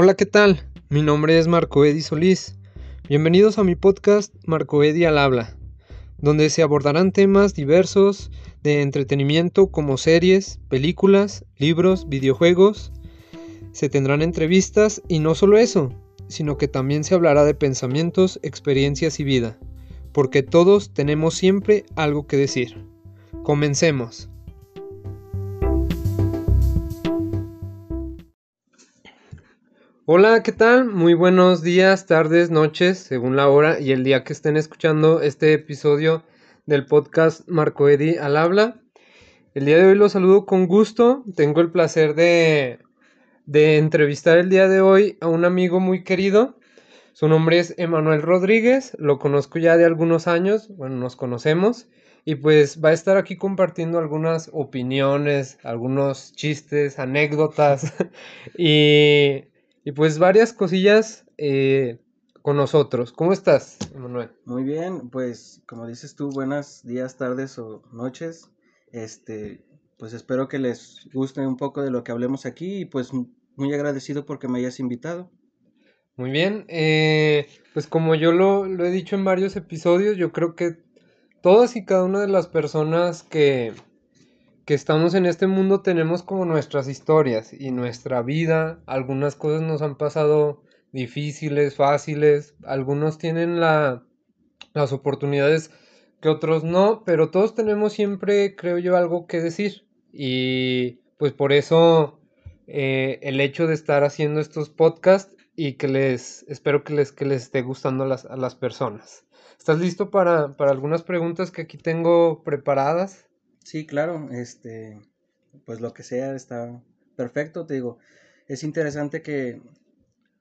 Hola, ¿qué tal? Mi nombre es Marco Edi Solís. Bienvenidos a mi podcast Marco Edi al habla, donde se abordarán temas diversos de entretenimiento como series, películas, libros, videojuegos. Se tendrán entrevistas y no solo eso, sino que también se hablará de pensamientos, experiencias y vida, porque todos tenemos siempre algo que decir. Comencemos. Hola, ¿qué tal? Muy buenos días, tardes, noches, según la hora y el día que estén escuchando este episodio del podcast Marco Edi al habla. El día de hoy los saludo con gusto. Tengo el placer de, de entrevistar el día de hoy a un amigo muy querido. Su nombre es Emanuel Rodríguez, lo conozco ya de algunos años, bueno, nos conocemos y pues va a estar aquí compartiendo algunas opiniones, algunos chistes, anécdotas y y pues varias cosillas eh, con nosotros. ¿Cómo estás, Emanuel? Muy bien, pues como dices tú, buenos días, tardes o noches. Este, pues espero que les guste un poco de lo que hablemos aquí y pues muy agradecido porque me hayas invitado. Muy bien, eh, pues como yo lo, lo he dicho en varios episodios, yo creo que todas y cada una de las personas que, que estamos en este mundo tenemos como nuestras historias y nuestra vida. Algunas cosas nos han pasado difíciles, fáciles. Algunos tienen la, las oportunidades que otros no, pero todos tenemos siempre, creo yo, algo que decir. Y pues por eso eh, el hecho de estar haciendo estos podcasts y que les, espero que les, que les esté gustando a las, a las personas. ¿Estás listo para, para algunas preguntas que aquí tengo preparadas? Sí, claro, este, pues lo que sea está perfecto, te digo, es interesante que,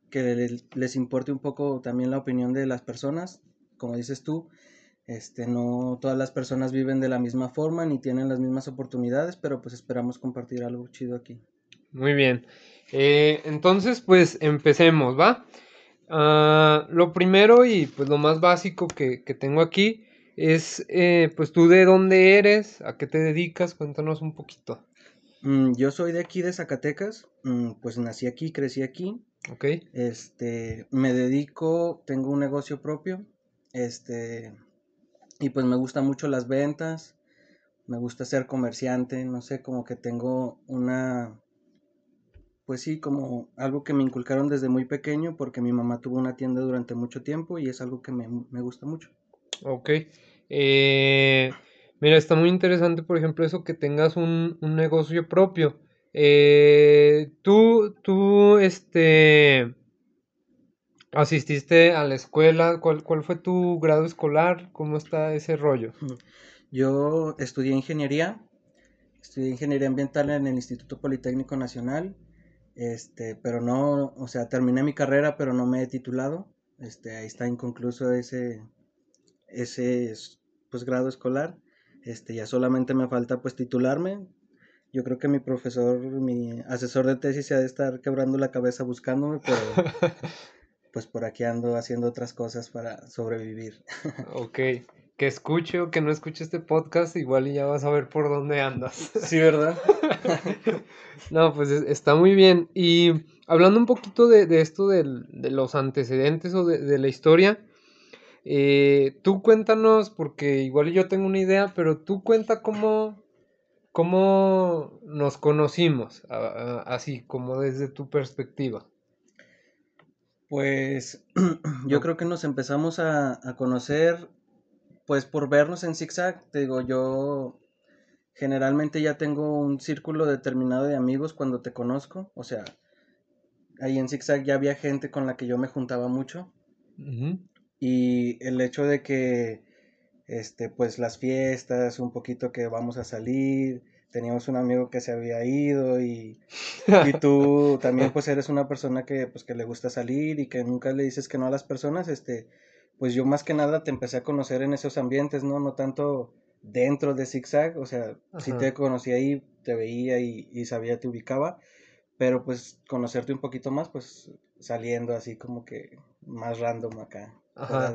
que les, importe un poco también la opinión de las personas, como dices tú, este, no todas las personas viven de la misma forma ni tienen las mismas oportunidades, pero pues esperamos compartir algo chido aquí. Muy bien, eh, entonces pues empecemos, ¿va? Ah, lo primero y pues lo más básico que, que tengo aquí es, eh, pues tú de dónde eres, a qué te dedicas, cuéntanos un poquito. Mm, yo soy de aquí, de Zacatecas, mm, pues nací aquí, crecí aquí. Ok. Este, me dedico, tengo un negocio propio, este, y pues me gustan mucho las ventas, me gusta ser comerciante, no sé, como que tengo una, pues sí, como algo que me inculcaron desde muy pequeño, porque mi mamá tuvo una tienda durante mucho tiempo y es algo que me, me gusta mucho. Ok. Eh, mira, está muy interesante, por ejemplo, eso que tengas un, negocio propio. Eh, tú, tú, este, asististe a la escuela, ¿Cuál, ¿cuál fue tu grado escolar? ¿Cómo está ese rollo? Yo estudié ingeniería, estudié ingeniería ambiental en el Instituto Politécnico Nacional, este, pero no, o sea, terminé mi carrera, pero no me he titulado, este, ahí está inconcluso ese, ese pues grado escolar. Este, ya solamente me falta pues titularme. Yo creo que mi profesor, mi asesor de tesis se ha de estar quebrando la cabeza buscándome, pero pues por aquí ando haciendo otras cosas para sobrevivir. ok, que escuche o que no escuche este podcast, igual y ya vas a ver por dónde andas. Sí, ¿verdad? no, pues está muy bien. Y hablando un poquito de, esto de los antecedentes o de la historia, eh, tú cuéntanos, porque igual yo tengo una idea, pero tú cuenta cómo, cómo nos conocimos, así como desde tu perspectiva. Pues yo creo que nos empezamos a, conocer, pues por vernos en ZigZag, te digo, yo generalmente ya tengo un círculo determinado de amigos cuando te conozco, o sea, ahí en ZigZag ya había gente con la que yo me juntaba mucho. Y el hecho de que, este, pues las fiestas, un poquito que vamos a salir, teníamos un amigo que se había ido y, y tú también pues eres una persona que, pues, que le gusta salir y que nunca le dices que no a las personas, este, pues yo más que nada te empecé a conocer en esos ambientes, ¿no? No tanto dentro de ZigZag, o sea, si sí te conocí ahí, te veía y, y sabía, te ubicaba, pero pues conocerte un poquito más, pues saliendo así como que más random acá. Ajá.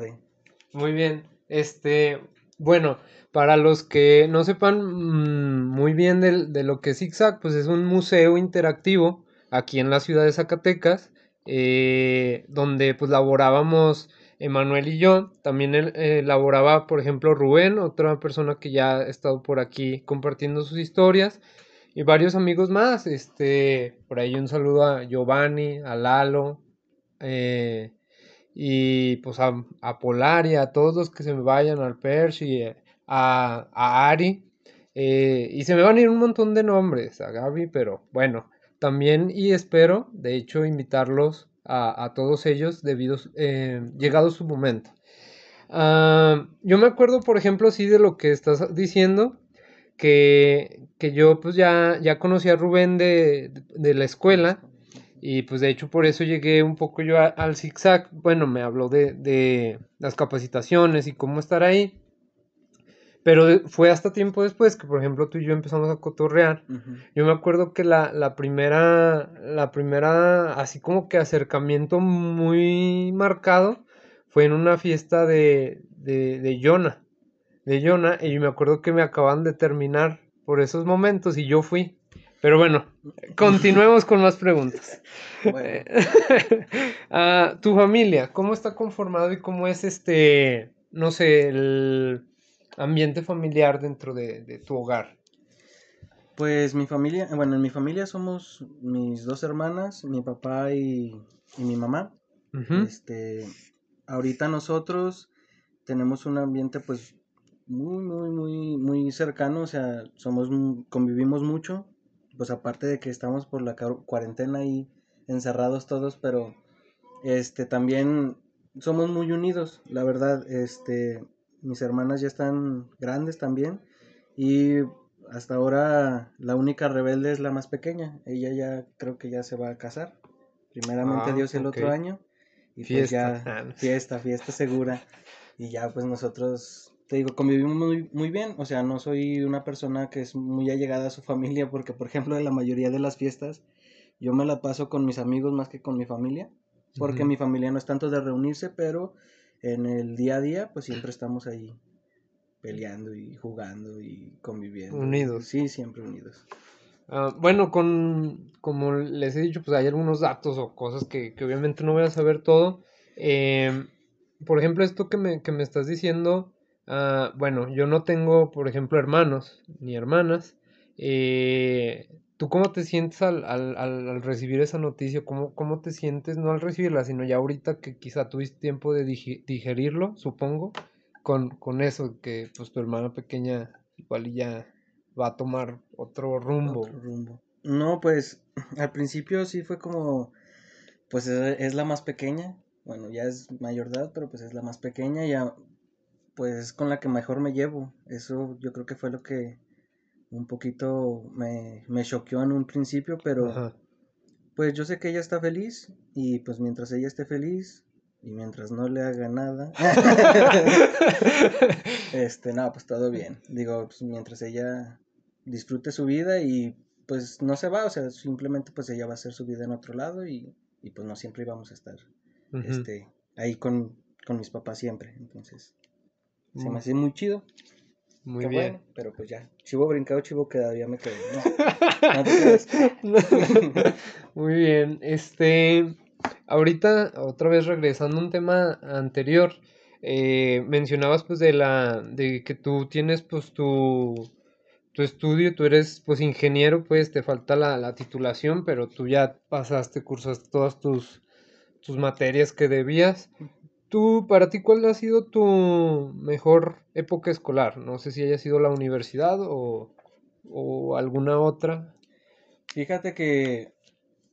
Muy bien. Este, bueno, para los que no sepan mm, muy bien de, lo que es ZigZag, pues es un museo interactivo aquí en la ciudad de Zacatecas. eh, donde pues laborábamos Emanuel y yo. También eh, laboraba, por ejemplo, Rubén, otra persona que ya ha estado por aquí compartiendo sus historias. Y varios amigos más. Este, por ahí un saludo a Giovanni, a Lalo. Eh, y pues a, a Polaria, a todos los que se me vayan, al Percy, a, a Ari. Eh, y se me van a ir un montón de nombres a Gaby, pero bueno, también y espero, de hecho, invitarlos a, todos ellos debido, eh, llegado su momento. Ah, yo me acuerdo, por ejemplo, sí de lo que estás diciendo, que, que yo pues ya, ya conocí a Rubén de, de, la escuela y pues de hecho por eso llegué un poco yo al zigzag. Bueno, me habló de, de las capacitaciones y cómo estar ahí. Pero fue hasta tiempo después que, por ejemplo, tú y yo empezamos a cotorrear. Yo me acuerdo que la, la, primera, la primera, así como que acercamiento muy marcado fue en una fiesta de, de, de Jonah. De Jonah, y me acuerdo que me acaban de terminar por esos momentos y yo fui. Pero bueno, continuemos con más preguntas. Ah, tu familia, ¿cómo está conformado y cómo es este, no sé, el ambiente familiar dentro de, tu hogar? Pues mi familia, bueno, en mi familia somos mis dos hermanas, mi papá y, mi mamá. Este, ahorita nosotros tenemos un ambiente pues muy, muy, muy, muy cercano, o sea, somos, convivimos mucho, pues aparte de que estamos por la cuarentena ahí encerrados todos, pero este, también somos muy unidos, la verdad, este, mis hermanas ya están grandes también y hasta ahora la única rebelde es la más pequeña. Ella ya creo que ya se va a casar. Primeramente ah, Dios el otro año y pues ya ah, fiesta, fiesta segura. Y ya pues nosotros te digo, convivimos muy, muy bien, o sea, no soy una persona que es muy allegada a su familia porque por ejemplo en la mayoría de las fiestas yo me la paso con mis amigos más que con mi familia, porque mi familia no es tanto de reunirse, pero en el día a día, pues siempre estamos ahí peleando y jugando y conviviendo. Unidos. Sí, siempre unidos. Ah, bueno, con, como les he dicho, pues hay algunos datos o cosas que, obviamente no voy a saber todo. Em, por ejemplo, esto que me, que me estás diciendo, uh, bueno, yo no tengo, por ejemplo, hermanos ni hermanas. Eh, ¿Tú cómo te sientes al, al, al, recibir esa noticia? ¿Cómo, ¿Cómo te sientes, no al recibirla, sino ya ahorita que quizá tuviste tiempo de digerirlo, supongo, con, con eso, que pues tu hermana pequeña igual ya va a tomar otro rumbo. No, pues al principio sí fue como, pues es, la más pequeña, bueno, ya es mayor edad, pero pues es la más pequeña, ya pues es con la que mejor me llevo. Eso yo creo que fue lo que un poquito me, me choqueó en un principio, pero pues yo sé que ella está feliz y pues mientras ella esté feliz y mientras no le haga nada, este, no, pues todo bien. Digo, pues mientras ella disfrute su vida y pues no se va, o sea, simplemente pues ella va a hacer su vida en otro lado y, y pues no siempre íbamos a estar este, ahí con, con mis papás siempre. Entonces, se me hace muy chido. Muy bien. pero pues ya, chivo brincado, chivo quedado, ya me quedé. Muy bien, este, ahorita otra vez regresando a un tema anterior, eh, mencionabas pues de la, de que tú tienes pues tu, tu estudio, tú eres pues ingeniero, pues te falta la, la titulación, pero tú ya pasaste, cursaste todas tus, tus materias que debías. Tú, para ti, ¿cuál ha sido tu mejor época escolar? No sé si haya sido la universidad o, o alguna otra. Fíjate que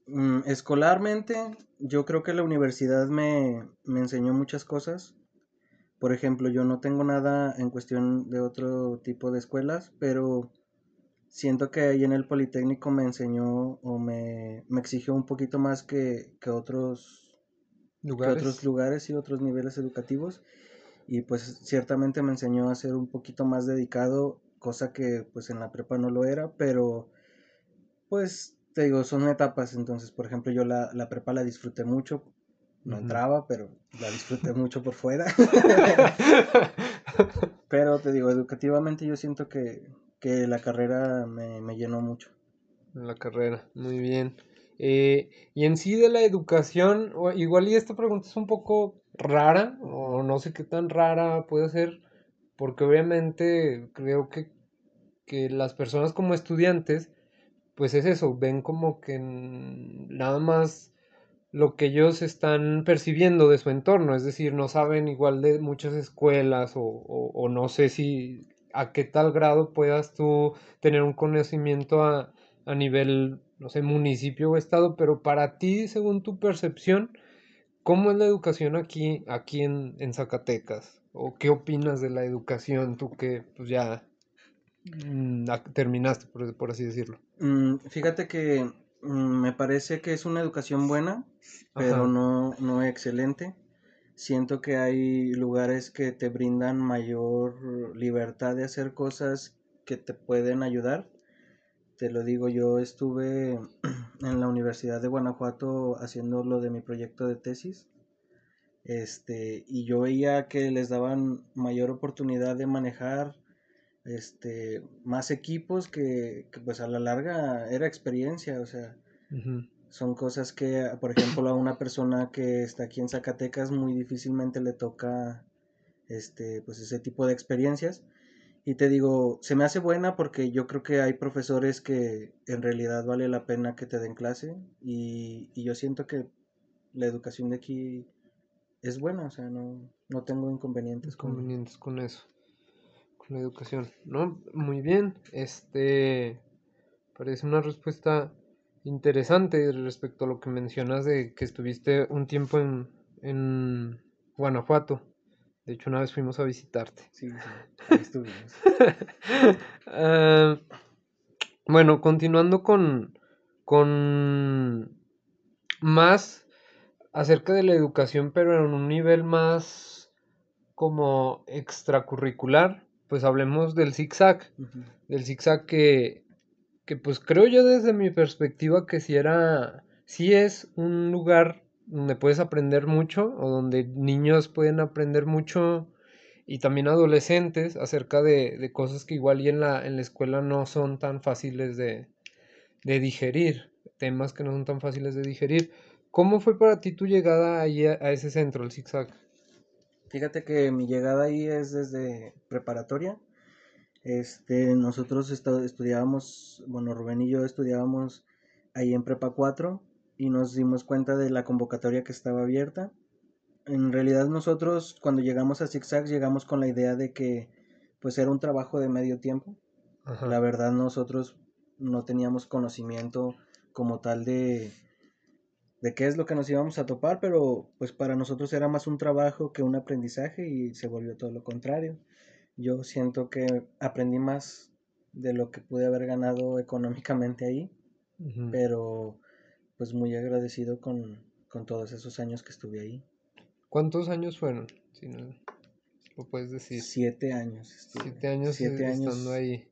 mm, escolarmente yo creo que la universidad me, me enseñó muchas cosas. Por ejemplo, yo no tengo nada en cuestión de otro tipo de escuelas, pero siento que ahí en el Politécnico me enseñó o me, me exigió un poquito más que, que otros otros lugares y otros niveles educativos y pues ciertamente me enseñó a ser un poquito más dedicado, cosa que pues en la prepa no lo era, pero pues te digo, son etapas, entonces por ejemplo yo la, la prepa la disfruté mucho, no entraba, pero la disfruté mucho por fuera. pero te digo, educativamente yo siento que, que la carrera me, me llenó mucho. La carrera, muy bien. Eh, y en sí de la educación, igual y esta pregunta es un poco rara, o no sé qué tan rara puede ser, porque obviamente creo que, que las personas como estudiantes, pues es eso, ven como que nada más lo que ellos están percibiendo de su entorno, es decir, no saben igual de muchas escuelas o, o, no sé si a qué tal grado puedas tú tener un conocimiento a, a nivel, no sé, municipio o estado, pero para ti, según tu percepción, ¿cómo es la educación aquí, aquí en, en Zacatecas? ¿O qué opinas de la educación tú que pues ya mm, terminaste, por, por, así decirlo? Mm, fíjate que Mm, me parece que es una educación buena, pero no, no excelente. Siento que hay lugares que te brindan mayor libertad de hacer cosas que te pueden ayudar. Te lo digo, yo estuve en la Universidad de Guanajuato haciendo lo de mi proyecto de tesis. Este, y yo veía que les daban mayor oportunidad de manejar este, más equipos que, pues a la larga era experiencia, o sea, son cosas que, por ejemplo, a una persona que está aquí en Zacatecas muy difícilmente le toca este, pues ese tipo de experiencias. Y te digo, se me hace buena porque yo creo que hay profesores que en realidad vale la pena que te den clase y, y yo siento que la educación de aquí es buena, o sea, no, no tengo inconvenientes, inconvenientes con eso la educación, ¿no? Muy bien, este parece una respuesta interesante respecto a lo que mencionas de que estuviste un tiempo en, en Guanajuato. De hecho, una vez fuimos a visitarte. Sí, sí ahí estuvimos. Ah, bueno, continuando con, con más acerca de la educación, pero en un nivel más como extracurricular pues hablemos del zigzag. Del zigzag que, que pues creo yo desde mi perspectiva que si era, si es un lugar donde puedes aprender mucho o donde niños pueden aprender mucho y también adolescentes acerca de, de cosas que igual y en la, en la escuela no son tan fáciles de, de digerir, temas que no son tan fáciles de digerir. ¿Cómo fue para ti tu llegada ahí a, ese centro, el zigzag? Fíjate que mi llegada ahí es desde preparatoria. Este, nosotros estudiábamos, bueno, Rubén y yo estudiábamos ahí en Prepa 4 y nos dimos cuenta de la convocatoria que estaba abierta. En realidad nosotros cuando llegamos a ZigZag llegamos con la idea de que pues era un trabajo de medio tiempo. La verdad nosotros no teníamos conocimiento como tal de, de qué es lo que nos íbamos a topar, pero pues para nosotros era más un trabajo que un aprendizaje y se volvió todo lo contrario. Yo siento que aprendí más de lo que pude haber ganado económicamente ahí, pero pues muy agradecido con, todos esos años que estuve ahí. ¿Cuántos años fueron? Si no lo puedes decir. Siete años. Siete años Siete años estando ahí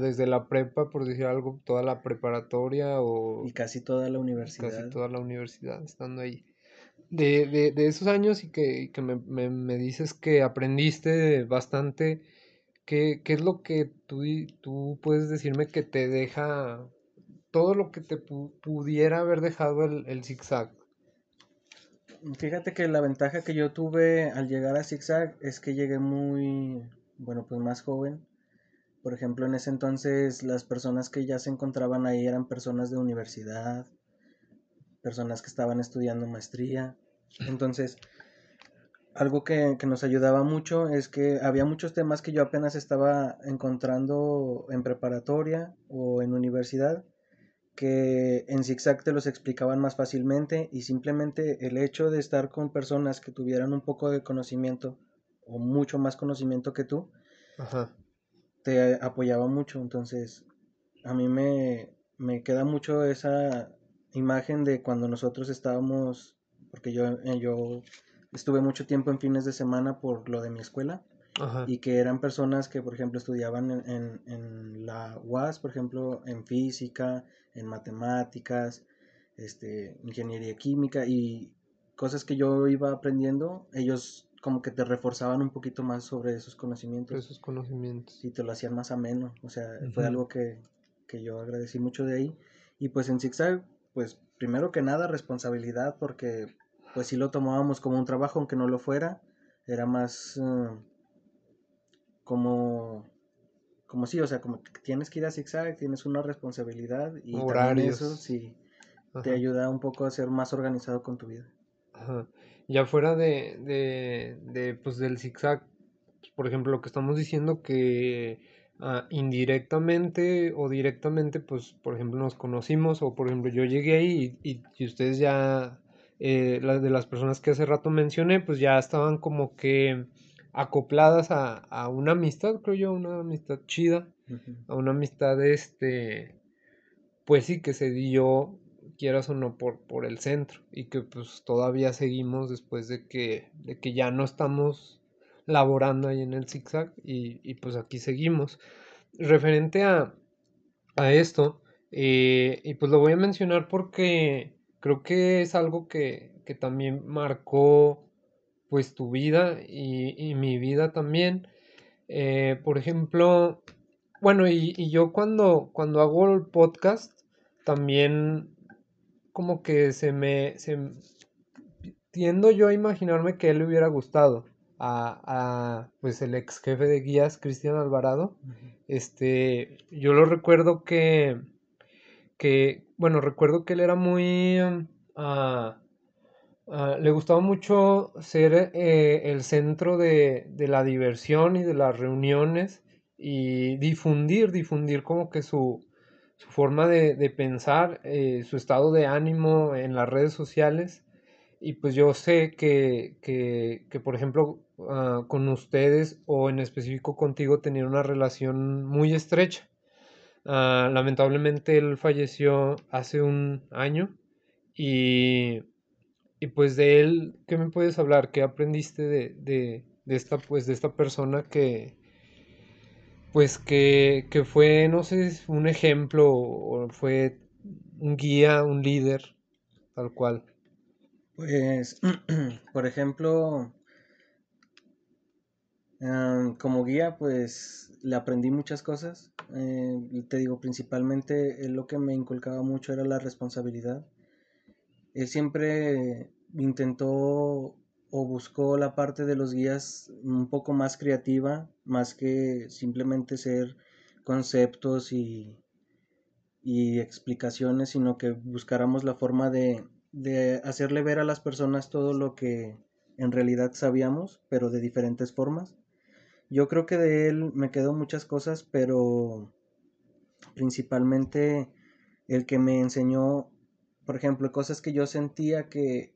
desde la prepa, por decir algo, toda la preparatoria o... Y casi toda la universidad. Casi toda la universidad, estando ahí. De, de, de esos años y que, que me, me, me, dices que aprendiste bastante, ¿qué, qué es lo que tú, tú puedes decirme que te deja todo lo que te pudiera haber dejado el, el zigzag? Fíjate que la ventaja que yo tuve al llegar a zigzag es que llegué muy, bueno, pues más joven por ejemplo, en ese entonces las personas que ya se encontraban ahí eran personas de universidad, personas que estaban estudiando maestría. Entonces, algo que, nos ayudaba mucho es que había muchos temas que yo apenas estaba encontrando en preparatoria o en universidad que en zigzag te los explicaban más fácilmente y simplemente el hecho de estar con personas que tuvieran un poco de conocimiento o mucho más conocimiento que tú, Ajá te apoyaba mucho. Entonces, a mí me, me queda mucho esa imagen de cuando nosotros estábamos, porque yo, eh, yo estuve mucho tiempo en fines de semana por lo de mi escuela. Y que eran personas que, por ejemplo, estudiaban en, en, la UAS, por ejemplo, en física, en matemáticas, este, ingeniería química y cosas que yo iba aprendiendo, ellos como que te reforzaban un poquito más sobre esos conocimientos. Esos conocimientos. Y te lo hacían más ameno. O sea, fue algo que, yo agradecí mucho de ahí. Y pues en ZigZag, pues primero que nada responsabilidad porque pues sí lo tomábamos como un trabajo aunque no lo fuera, era más eh, como como sí, o sea, como que tienes que ir a zigzag, tienes una responsabilidad y también eso sí te ayuda un poco a ser más organizado con tu vida. Ajá. Ya fuera de, de, de pues del zigzag, por ejemplo, lo que estamos diciendo que ah, indirectamente o directamente, pues, por ejemplo, nos conocimos o, por ejemplo, yo llegué ahí y, y, ustedes ya, eh, las de las personas que hace rato mencioné, pues ya estaban como que acopladas a, a una amistad, creo yo, una amistad chida, a una amistad, este, pues sí, que se dio, quieras o no, por, por el centro, y que pues todavía seguimos después de que, de que ya no estamos laborando ahí en el zigzag, y, y pues aquí seguimos. Referente a, a esto, eh, y pues lo voy a mencionar porque creo que es algo que, que también marcó pues tu vida y, mi vida también. Eh, por ejemplo, bueno, y, yo cuando, cuando hago el podcast, también como que se me, se, tiendo yo a imaginarme que él le hubiera gustado a, a pues el ex jefe de guías, Cristian Alvarado. Este, yo lo recuerdo que, que, bueno, recuerdo que él era muy... Ah, Ah, le gustaba mucho ser eh, el centro de, la diversión y de las reuniones y difundir, difundir como que su, forma de, pensar, eh, su estado de ánimo en las redes sociales. Y pues yo sé que, que, por ejemplo, ah, con ustedes o en específico contigo tenía una relación muy estrecha. Ah, lamentablemente él falleció hace un año y y pues de él, ¿qué me puedes hablar? ¿Qué aprendiste de, de, de esta, pues, de esta persona que, pues, que, que fue, no sé, un ejemplo o fue un guía, un líder, tal cual? Pues, por ejemplo, como guía, pues le aprendí muchas cosas. Eh, te digo, principalmente lo que me inculcaba mucho era la responsabilidad él siempre intentó o buscó la parte de los guías un poco más creativa, más que simplemente ser conceptos y, y explicaciones, sino que buscáramos la forma de, de hacerle ver a las personas todo lo que en realidad sabíamos, pero de diferentes formas. Yo creo que de él me quedó muchas cosas, pero principalmente el que me enseñó por ejemplo, cosas que yo sentía que,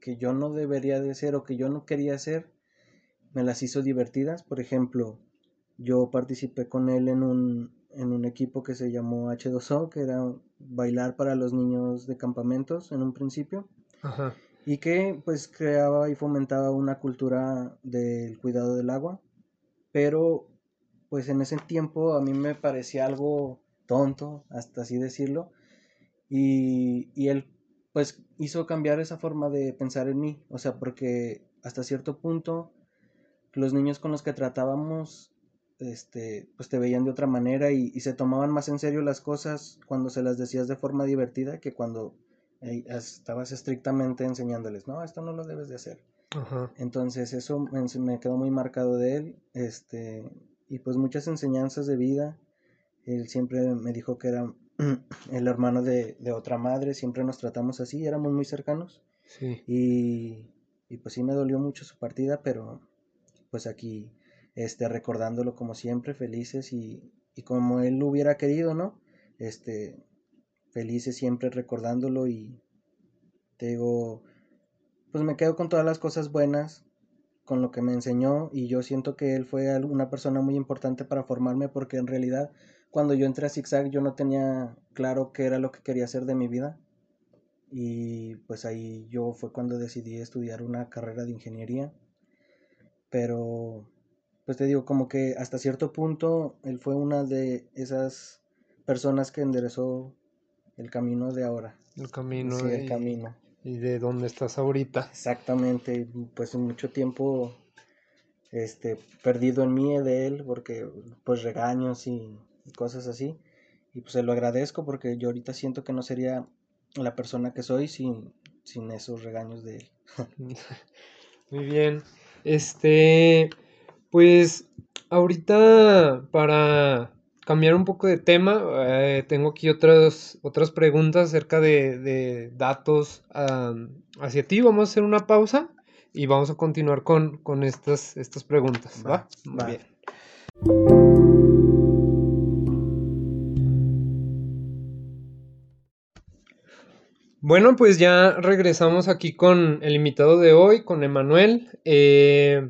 que yo no debería de hacer o que yo no quería hacer, me las hizo divertidas. Por ejemplo, yo participé con él en un, en un equipo que se llamó H2O, que era bailar para los niños de campamentos en un principio. Y que pues creaba y fomentaba una cultura del cuidado del agua. Pero pues en ese tiempo a mí me parecía algo tonto, hasta así decirlo, y, y él pues hizo cambiar esa forma de pensar en mí, o sea, porque hasta cierto punto los niños con los que tratábamos este, pues te veían de otra manera y, se tomaban más en serio las cosas cuando se las decías de forma divertida que cuando eh, estabas estrictamente enseñándoles, no, esto no lo debes de hacer. Entonces eso me, me, quedó muy marcado de él, este, y pues muchas enseñanzas de vida. Él siempre me dijo que era el hermano de, otra madre, siempre nos tratamos así, éramos muy cercanos. Y, pues sí me dolió mucho su partida, pero pues aquí este, recordándolo como siempre, felices y, y como él lo hubiera querido, ¿no? Este, felices siempre recordándolo y te digo, pues me quedo con todas las cosas buenas, con lo que me enseñó y yo siento que él fue una persona muy importante para formarme porque en realidad cuando yo entré a Zigzag yo no tenía claro qué era lo que quería hacer de mi vida. Y pues ahí yo fue cuando decidí estudiar una carrera de ingeniería. Pero, pues te digo, como que hasta cierto punto él fue una de esas personas que enderezó el camino de ahora. El camino. Sí, el camino. Y de dónde estás ahorita. Exactamente, pues en mucho tiempo este perdido en mí de él porque pues regaños y cosas así. Y pues se lo agradezco porque yo ahorita siento que no sería la persona que soy sin, sin esos regaños de él. Muy bien. Este, pues ahorita para cambiar un poco de tema, eh, tengo aquí otras, otras preguntas acerca de, datos hacia ti. Vamos a hacer una pausa y vamos a continuar con, estas, estas preguntas. ¿va? Muy bien. Bueno, pues ya regresamos aquí con el invitado de hoy, con Emanuel. Eh,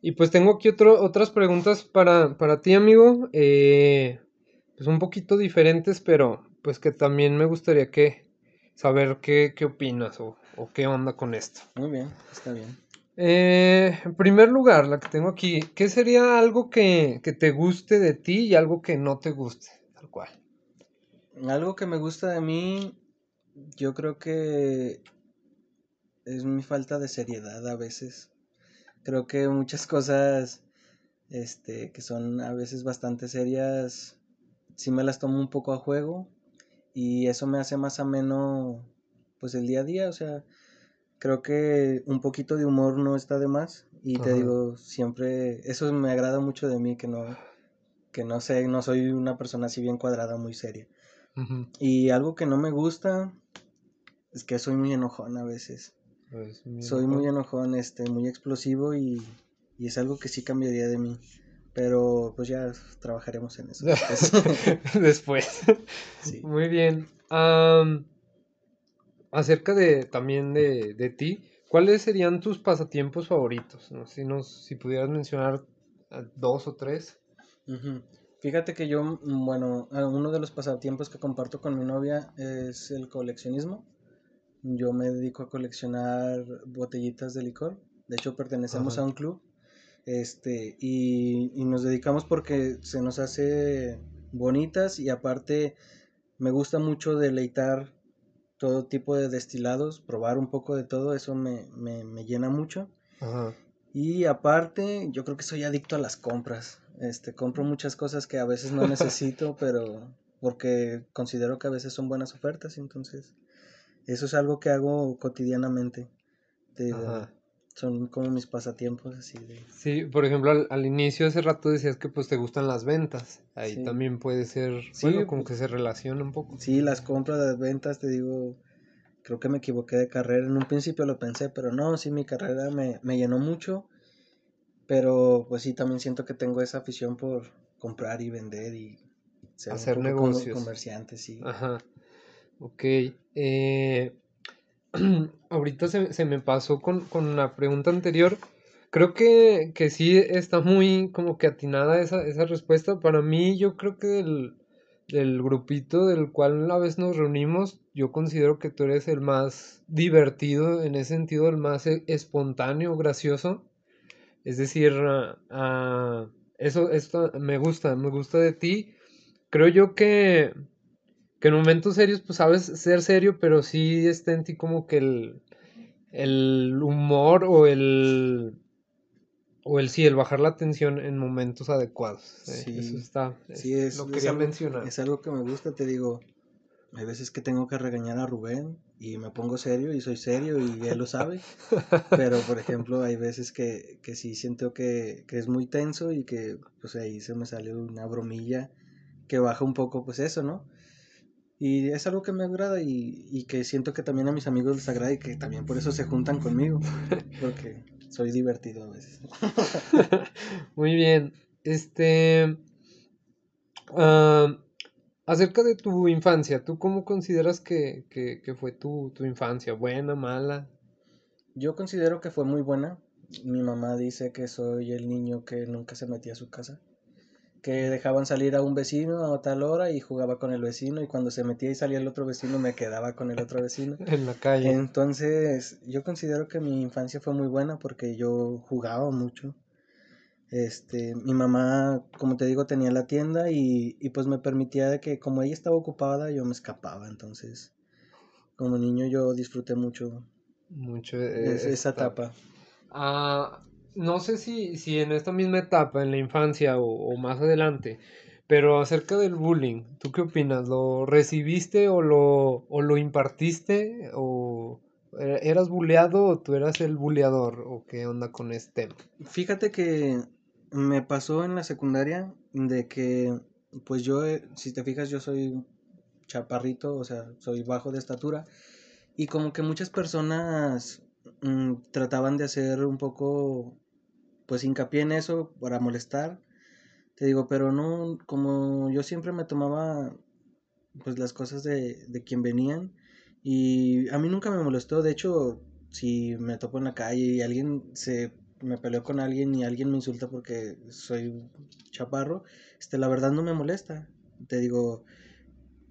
y pues tengo aquí otras preguntas para, ti, amigo. Eh, pues un poquito diferentes, pero pues que también me gustaría que saber qué, opinas o, qué onda con esto. Muy bien, está bien. Eh, en primer lugar, la que tengo aquí, ¿qué sería algo que, que te guste de ti y algo que no te guste? Tal cual. Algo que me gusta de mí, yo creo que es mi falta de seriedad a veces. Creo que muchas cosas este, que son a veces bastante serias, sí me las tomo un poco a juego y eso me hace más ameno pues el día a día, o sea, creo que un poquito de humor no está de más y te digo, siempre eso me agrada mucho de mí que no que no sé, no soy una persona así bien cuadrada, muy seria. Y algo que no me gusta es que soy muy enojón a veces. Pues, soy muy enojón, este, muy explosivo y, es algo que sí cambiaría de mí. Pero pues ya trabajaremos en eso. Después. Muy bien. acerca de también de, de, ti, ¿cuáles serían tus pasatiempos favoritos? Si, nos, si pudieras mencionar dos o tres. Fíjate que yo, mm, bueno, uno de los pasatiempos que comparto con mi novia es el coleccionismo. Yo me dedico a coleccionar botellitas de licor. De hecho, pertenecemos a un club. Este, y, y, nos dedicamos porque se nos hace bonitas y aparte me gusta mucho deleitar todo tipo de destilados, probar un poco de todo, eso me, me, me llena mucho. Y aparte, yo creo que soy adicto a las compras. Este, compro muchas cosas que a veces no necesito, pero porque considero que a veces son buenas ofertas, entonces eso es algo que hago cotidianamente. son como mis pasatiempos así Sí, por ejemplo, al, inicio hace rato decías que pues te gustan las ventas. Ahí también puede ser, sí, bueno, como pues que se relaciona un poco. Sí, las compras, las ventas, te digo, creo que me equivoqué de carrera. En un principio lo pensé, pero no, sí, mi carrera me, me llenó mucho pero pues sí, también siento que tengo esa afición por comprar y vender y hacer negocios. Comerciante, sí. Ajá. Ok. Eh, ahorita se, me pasó con, la pregunta anterior. Creo que, que, sí está muy como que atinada esa, esa respuesta. Para mí, yo creo que del, del grupito del cual a vez nos reunimos, yo considero que tú eres el más divertido, en ese sentido, el más e, espontáneo, gracioso. Es decir, uh, eso esto me gusta, me gusta de ti. Creo yo que, que en momentos serios, pues sabes ser serio, pero sí está en ti como que el, el humor o el o el sí, el bajar la tensión en momentos adecuados. Eh, sí, eso está. sí, es, lo quería mencionar. Es algo que me gusta, te digo. Hay veces que tengo que regañar a Rubén y me pongo serio y soy serio y él lo sabe. Pero, por ejemplo, hay veces que, que sí siento que, que, es muy tenso y que pues ahí se me sale una bromilla que baja un poco pues eso, ¿no? Y es algo que me agrada y, y que siento que también a mis amigos les agrada y que también por eso se juntan conmigo. Porque soy divertido a veces. muy bien. Este... Ah, Acerca de tu infancia, ¿tú cómo consideras que, fue tu, infancia? ¿Buena, mala? Yo considero que fue muy buena. Mi mamá dice que soy el niño que nunca se metía a su casa. Que dejaban salir a un vecino a tal hora y jugaba con el vecino y cuando se metía y salía el otro vecino me quedaba con el otro vecino. en la calle. Entonces yo considero que mi infancia fue muy buena porque yo jugaba mucho. Este, mi mamá, como te digo, tenía la tienda y, pues me permitía que como ella estaba ocupada, yo me escapaba. Entonces, como niño yo disfruté mucho. Mucho esa etapa. Ah, no sé si, si en esta misma etapa, en la infancia o, más adelante, Pero acerca del bullying, ¿tú qué opinas? ¿Lo recibiste o lo, o lo impartiste? ¿O e-, eras bulleado o tú eras el bulleador? ¿O qué onda con este tema? Fíjate que me pasó en la secundaria de que, pues yo, eh, si te fijas, yo soy chaparrito, o sea, soy bajo de estatura. Y como que muchas personas mm, trataban de hacer un poco, pues hincapié en eso para molestar. Te digo, pero no, como yo siempre me tomaba, pues las cosas de, de quien venían. Y a mí nunca me molestó, de hecho, si me topo en la calle y alguien se me peleó con alguien y alguien me insulta porque soy chaparro, este, la verdad no me molesta. Te digo,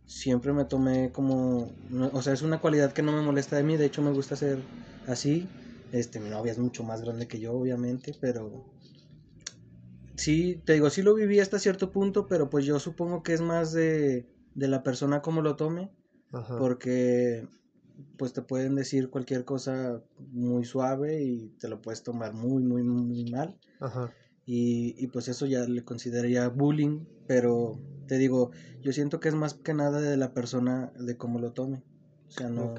siempre me tomé como, o sea, es una cualidad que no me molesta de mí, de hecho me gusta ser así. Este, mi novia es mucho más grande que yo, obviamente, pero sí, te digo, sí lo viví hasta cierto punto, pero pues yo supongo que es más de, de la persona como lo tome, porque pues te pueden decir cualquier cosa muy suave y te lo puedes tomar muy, muy, muy mal. Ajá. Y, y pues eso ya le consideraría bullying, pero te digo, yo siento que es más que nada de la persona de cómo lo tome. O sea, no,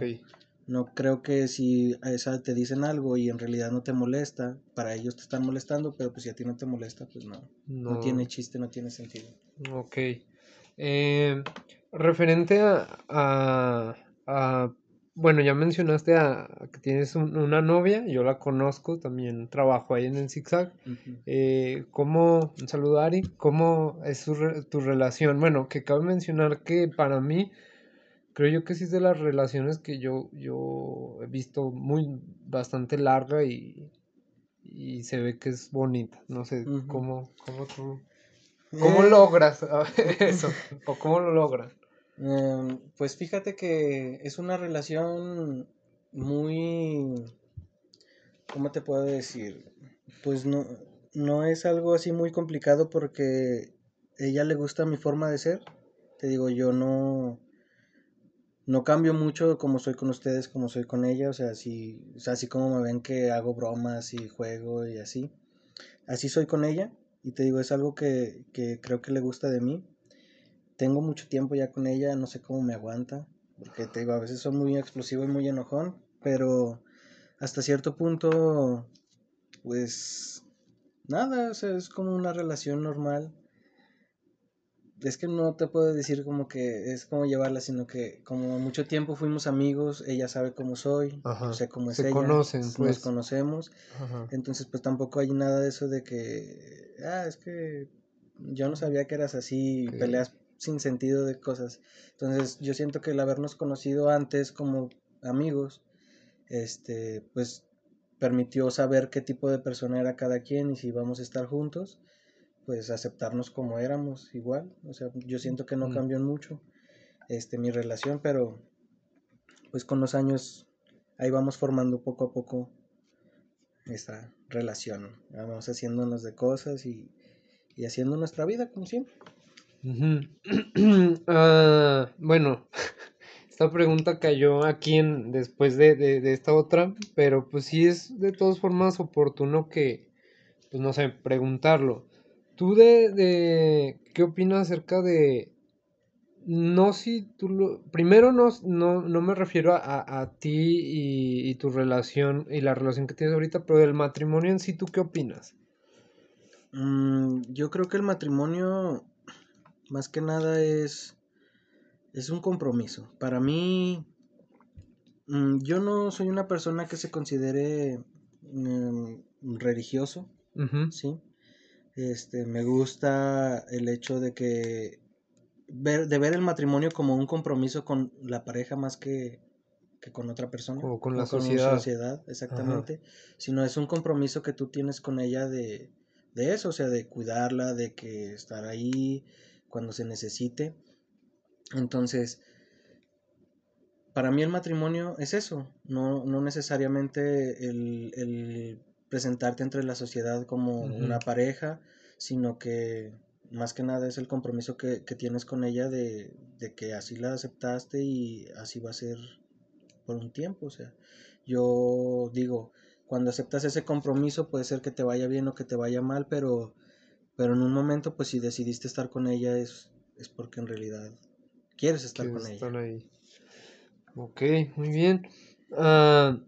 no creo que si a esa te dicen algo y en realidad no te molesta, para ellos te están molestando, pero pues si a ti no te molesta, pues no, no, tiene chiste, no tiene sentido. Ok. Eh, referente a, a bueno, ya mencionaste a, que tienes una novia, yo la conozco, también trabajo ahí en el ZigZag. Eh, ¿Cómo, un saludo Ari, cómo es tu relación? Bueno, que cabe mencionar que para mí, creo yo que sí es de las relaciones que yo, yo he visto muy, bastante larga y, y se ve que es bonita. No sé, ¿cómo, cómo tú, cómo eh. logras eso? ¿O cómo lo logras? Em, pues fíjate que es una relación muy, ¿cómo te puedo decir? Pues no, no es algo así muy complicado porque ella le gusta mi forma de ser. Te digo, yo no, no cambio mucho como soy con ustedes, como soy con ella. O sea, si, así como me ven que hago bromas y juego y así. Así soy con ella. Y te digo, es algo que, que creo que le gusta de mí tengo mucho tiempo ya con ella, no sé cómo me aguanta, porque te digo, a veces soy muy explosivo y muy enojón, pero hasta cierto punto, pues nada, o sea, es como una relación normal. Es que no te puedo decir como que es como llevarla, sino que como mucho tiempo fuimos amigos, ella sabe cómo soy, sé cómo es Se ella, conocen, nos pues. conocemos, entonces pues tampoco hay nada de eso de que, ah, es que yo no sabía que eras así, peleas sin sentido de cosas. Entonces yo siento que el habernos conocido antes como amigos, este, pues permitió saber qué tipo de persona era cada quien y si íbamos a estar juntos, pues aceptarnos como éramos igual. O sea, yo siento que no cambió mucho este, mi relación, pero pues con los años ahí vamos formando poco a poco esta relación. Vamos haciéndonos de cosas y, y haciendo nuestra vida como siempre. Ah, bueno, esta pregunta cayó aquí en, después de, esta otra, pero pues sí es de todas formas oportuno que, pues no sé, preguntarlo. ¿Tú de, de qué opinas acerca de, no si tú lo, primero no, no, no me refiero a, ti y, tu relación y la relación que tienes ahorita, pero del matrimonio en sí, ¿tú qué opinas? Mm, yo creo que el matrimonio más que nada es, es un compromiso. Para mí, mm, yo no soy una persona que se considere mm, religioso, ¿sí? Este, me gusta el hecho de que ver, de ver el matrimonio como un compromiso con la pareja más que, que con otra persona. O con la sociedad. sociedad exactamente. Sino es un compromiso que tú tienes con ella de, de eso, o sea, de cuidarla, de que estar ahí, cuando se necesite. Entonces, para mí el matrimonio es eso, no, no necesariamente el, presentarte entre la sociedad como una pareja, sino que más que nada es el compromiso que, tienes con ella de, que así la aceptaste y así va a ser por un tiempo. O sea, yo digo, cuando aceptas ese compromiso puede ser que te vaya bien o que te vaya mal, pero Pero en un momento, pues si decidiste estar con ella es, es porque en realidad quieres estar con ella. Ahí. Ok, muy bien. Ah,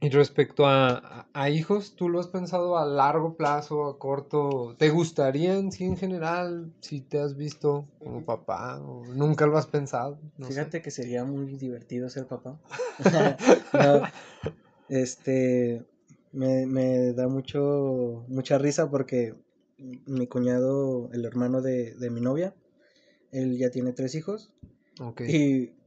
y respecto a, hijos, ¿tú lo has pensado a largo plazo, a corto? ¿Te gustarían, sí, en general, si te has visto como papá o nunca lo has pensado? Fíjate que sería muy divertido ser papá. este, me, me, da mucho, mucha risa porque mi cuñado, el hermano de, de mi novia, él ya tiene tres hijos. Okay. Y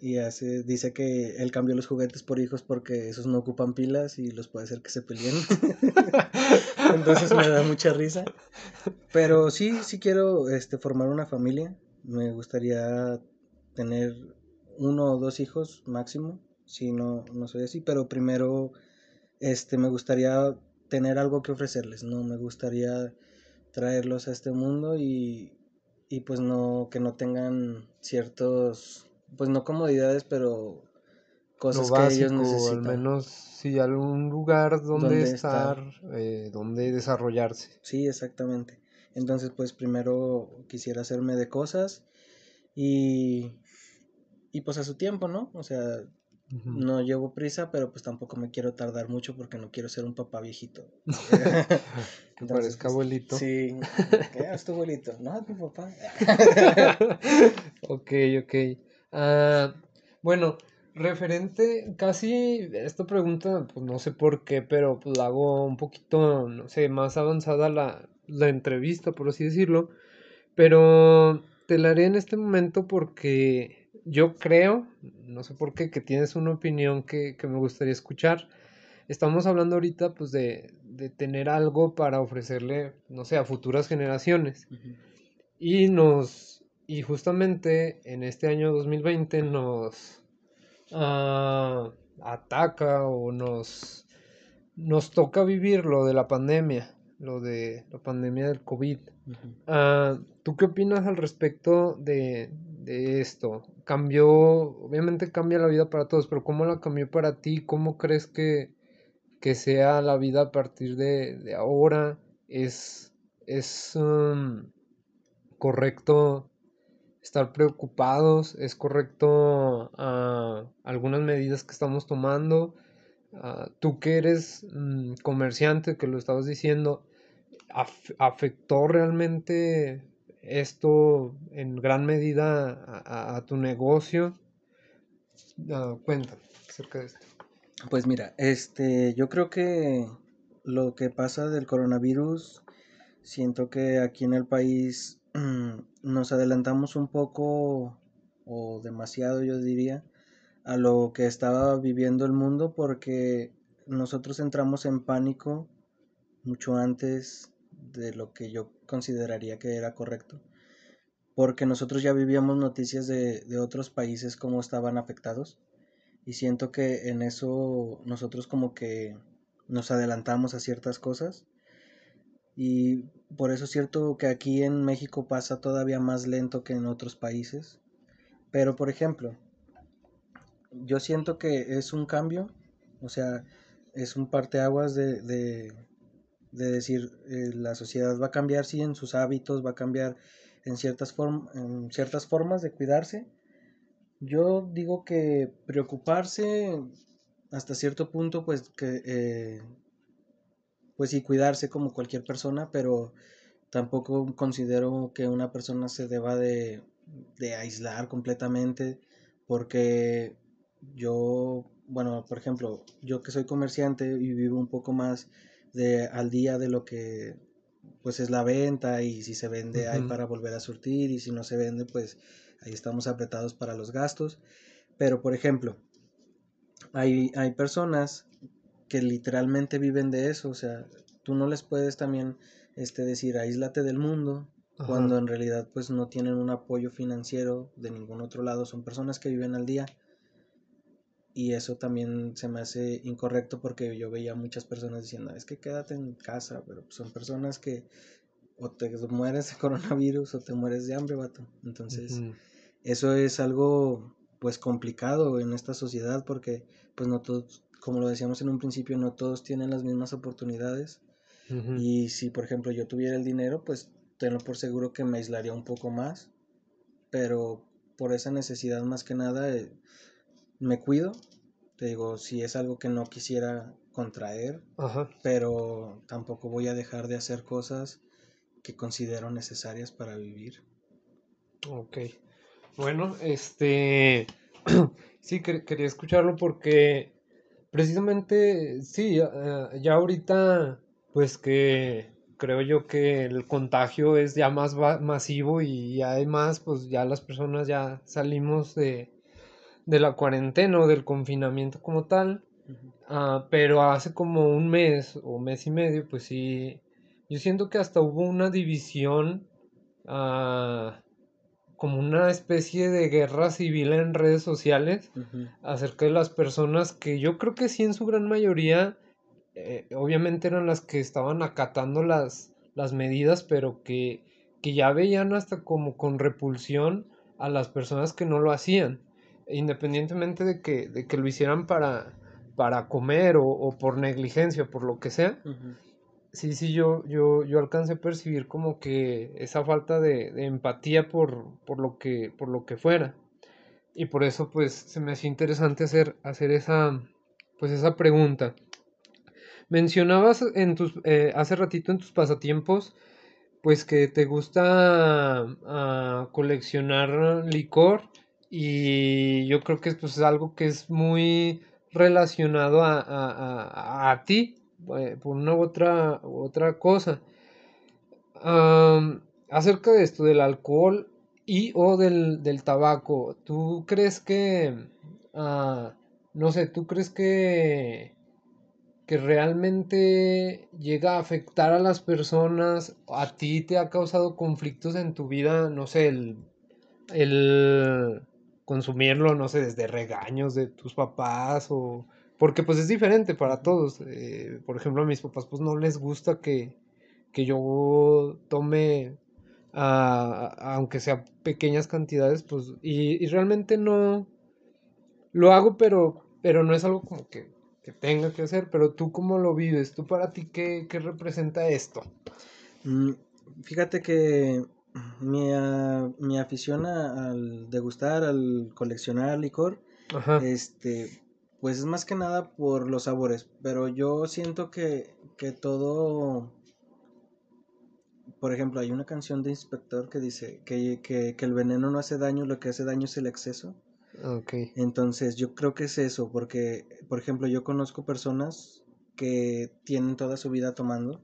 y hace, dice que él cambió los juguetes por hijos porque esos no ocupan pilas y los puede hacer que se peleen. Entonces me da mucha risa. Pero sí, sí quiero este, formar una familia. Me gustaría tener uno o dos hijos máximo. Si no, no soy así. Pero primero este, me gustaría tener algo que ofrecerles. No me gustaría traerlos a este mundo y, y pues no que no tengan ciertos pues no comodidades, pero cosas que ellos necesitan. Al menos sí algún lugar donde estar, eh, donde desarrollarse. Sí, exactamente. Entonces, pues primero quisiera hacerme de cosas y, y pues a su tiempo, ¿no? O sea, no llevo prisa, pero pues tampoco me quiero tardar mucho porque no quiero ser un papá viejito. que parezca pues, abuelito. Sí, ¿qué es tu abuelito? No, es mi papá. ok, ok. Ah, bueno, referente, casi esta pregunta, pues no sé por qué, pero pues la hago un poquito, no sé, más avanzada la, la entrevista, por así decirlo. Pero te la haré en este momento porque yo creo, no sé por qué, que tienes una opinión que, que me gustaría escuchar. Estamos hablando ahorita pues de, de, tener algo para ofrecerle, no sé, a futuras generaciones. Y nos y justamente en este año 2020 nos ah, ataca o nos, nos toca vivir lo de la pandemia, lo de la pandemia del COVID. Ah, ¿Tú qué opinas al respecto de, esto? Cambió, obviamente cambia la vida para todos, pero ¿cómo la cambió para ti? ¿Cómo crees que, que sea la vida a partir de, ahora? ¿Es, es um, correcto estar preocupados, es correcto uh, algunas medidas que estamos tomando. Ah, tú que eres mm, comerciante, que lo estabas diciendo, ¿afectó realmente esto en gran medida a, tu negocio? cuéntame acerca de esto. Pues mira, este, yo creo que lo que pasa del coronavirus, siento que aquí en el país nos adelantamos un poco o demasiado yo diría a lo que estaba viviendo el mundo porque nosotros entramos en pánico mucho antes de lo que yo consideraría que era correcto porque nosotros ya vivíamos noticias de, de otros países cómo estaban afectados y siento que en eso nosotros como que nos adelantamos a ciertas cosas y por eso es cierto que aquí en México pasa todavía más lento que en otros países. Pero por ejemplo, yo siento que es un cambio, o sea, es un parteaguas de, de, de decir, eh, la sociedad va a cambiar, sí, en sus hábitos, va a cambiar en ciertas, en ciertas formas de cuidarse. Yo digo que preocuparse hasta cierto punto, pues que eh, pues cuidarse como cualquier persona, pero tampoco considero que una persona se deba de, aislar completamente, porque yo, bueno, por ejemplo, yo que soy comerciante y vivo un poco más de al día de lo que pues es la venta y si se vende hay para volver a surtir y si no se vende pues ahí estamos apretados para los gastos. Pero por ejemplo, hay, hay personas que literalmente viven de eso, o sea, tú no les puedes también este, decir aíslate del mundo, cuando en realidad pues no tienen un apoyo financiero de ningún otro lado, son personas que viven al día. Y eso también se me hace incorrecto porque yo veía muchas personas diciendo, es que quédate en casa, pero son personas que o te mueres de coronavirus o te mueres de hambre, vato. Entonces, eso es algo pues complicado en esta sociedad porque pues no todos como lo decíamos en un principio, no todos tienen las mismas oportunidades. Y si, por ejemplo, yo tuviera el dinero, pues tenlo por seguro que me aislaría un poco más. Pero por esa necesidad más que nada eh, me cuido. Te digo, si es algo que no quisiera contraer, pero tampoco voy a dejar de hacer cosas que considero necesarias para vivir. Ok. Bueno, este... sí, quería escucharlo porque precisamente, sí, ya ahorita, pues que creo yo que el contagio es ya más masivo y además, pues ya las personas ya salimos de, de la cuarentena o del confinamiento como tal. Ah, pero hace como un mes o mes y medio, pues sí, yo siento que hasta hubo una división, ah, como una especie de guerra civil en redes sociales acerca de las personas que yo creo que sí en su gran mayoría, eh, obviamente eran las que estaban acatando las, las medidas, pero que, que ya veían hasta como con repulsión a las personas que no lo hacían, independientemente de que, de que lo hicieran para para comer o, por negligencia, por lo que sea. Sí, sí, yo, yo, yo alcancé a percibir como que esa falta de, empatía por, por, lo que, por lo que fuera. Y por eso pues se me hacía interesante hacer, hacer esa, pues, esa pregunta. Mencionabas en tus, eh, hace ratito en tus pasatiempos pues que te gusta ah, coleccionar licor y yo creo que pues, es algo que es muy relacionado a, a, ti eh, por una u otra, otra cosa. acerca de esto del alcohol y o del, tabaco, ¿tú crees que, ah, no sé, tú crees que, que realmente llega a afectar a las personas? ¿A ti te ha causado conflictos en tu vida? No sé, el, el consumirlo, no sé, desde regaños de tus papás o... Porque pues es diferente para todos. Eh, por ejemplo, a mis papás pues no les gusta que, que yo tome, aunque sea pequeñas cantidades, pues... Y, realmente no... Lo hago, pero, pero no es algo como que, que tenga que hacer. Pero tú cómo lo vives? ¿Tú para ti qué, qué representa esto? Mm, fíjate que mi, mi afición al degustar, al coleccionar licor, este, pues es más que nada por los sabores, pero yo siento que, que todo, por ejemplo, hay una canción de Inspector que dice que, que, que el veneno no hace daño, lo que hace daño es el exceso. Okay. Entonces yo creo que es eso, porque, por ejemplo, yo conozco personas que tienen toda su vida tomando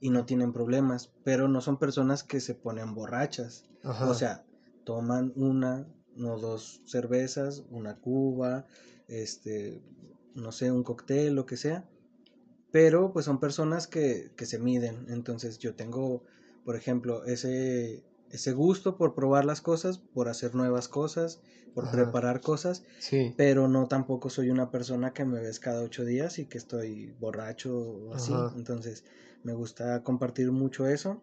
y no tienen problemas, pero no son personas que se ponen borrachas. O sea, toman una o dos cervezas, una cuba, este, no sé, un cóctel, lo que sea, pero pues son personas que, que se miden. Entonces yo tengo, por ejemplo, ese, ese gusto por probar las cosas, por hacer nuevas cosas, por preparar cosas, sí. pero no tampoco soy una persona que me ves cada ocho días y que estoy borracho o así. Entonces, me gusta compartir mucho eso.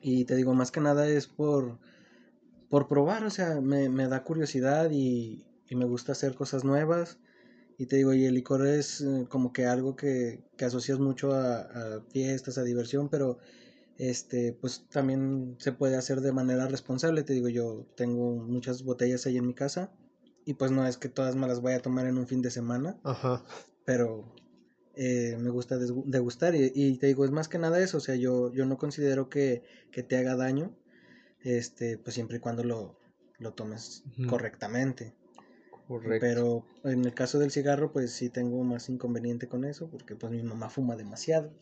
Y te digo, más que nada es por, por probar, o sea, me, da curiosidad y, me gusta hacer cosas nuevas. Y te digo, y el licor es eh, como que algo que, asocias mucho a, a, fiestas, a diversión, pero este, pues también se puede hacer de manera responsable. Te digo, yo tengo muchas botellas ahí en mi casa y pues no es que todas me las vaya a tomar en un fin de semana, Ajá. pero eh, me gusta degustar y, te digo, es más que nada eso, o sea, yo, yo no considero que, te haga daño, este, pues siempre y cuando lo, lo tomes correctamente. Correcto. Pero en el caso del cigarro, pues sí tengo más inconveniente con eso, porque pues mi mamá fuma demasiado.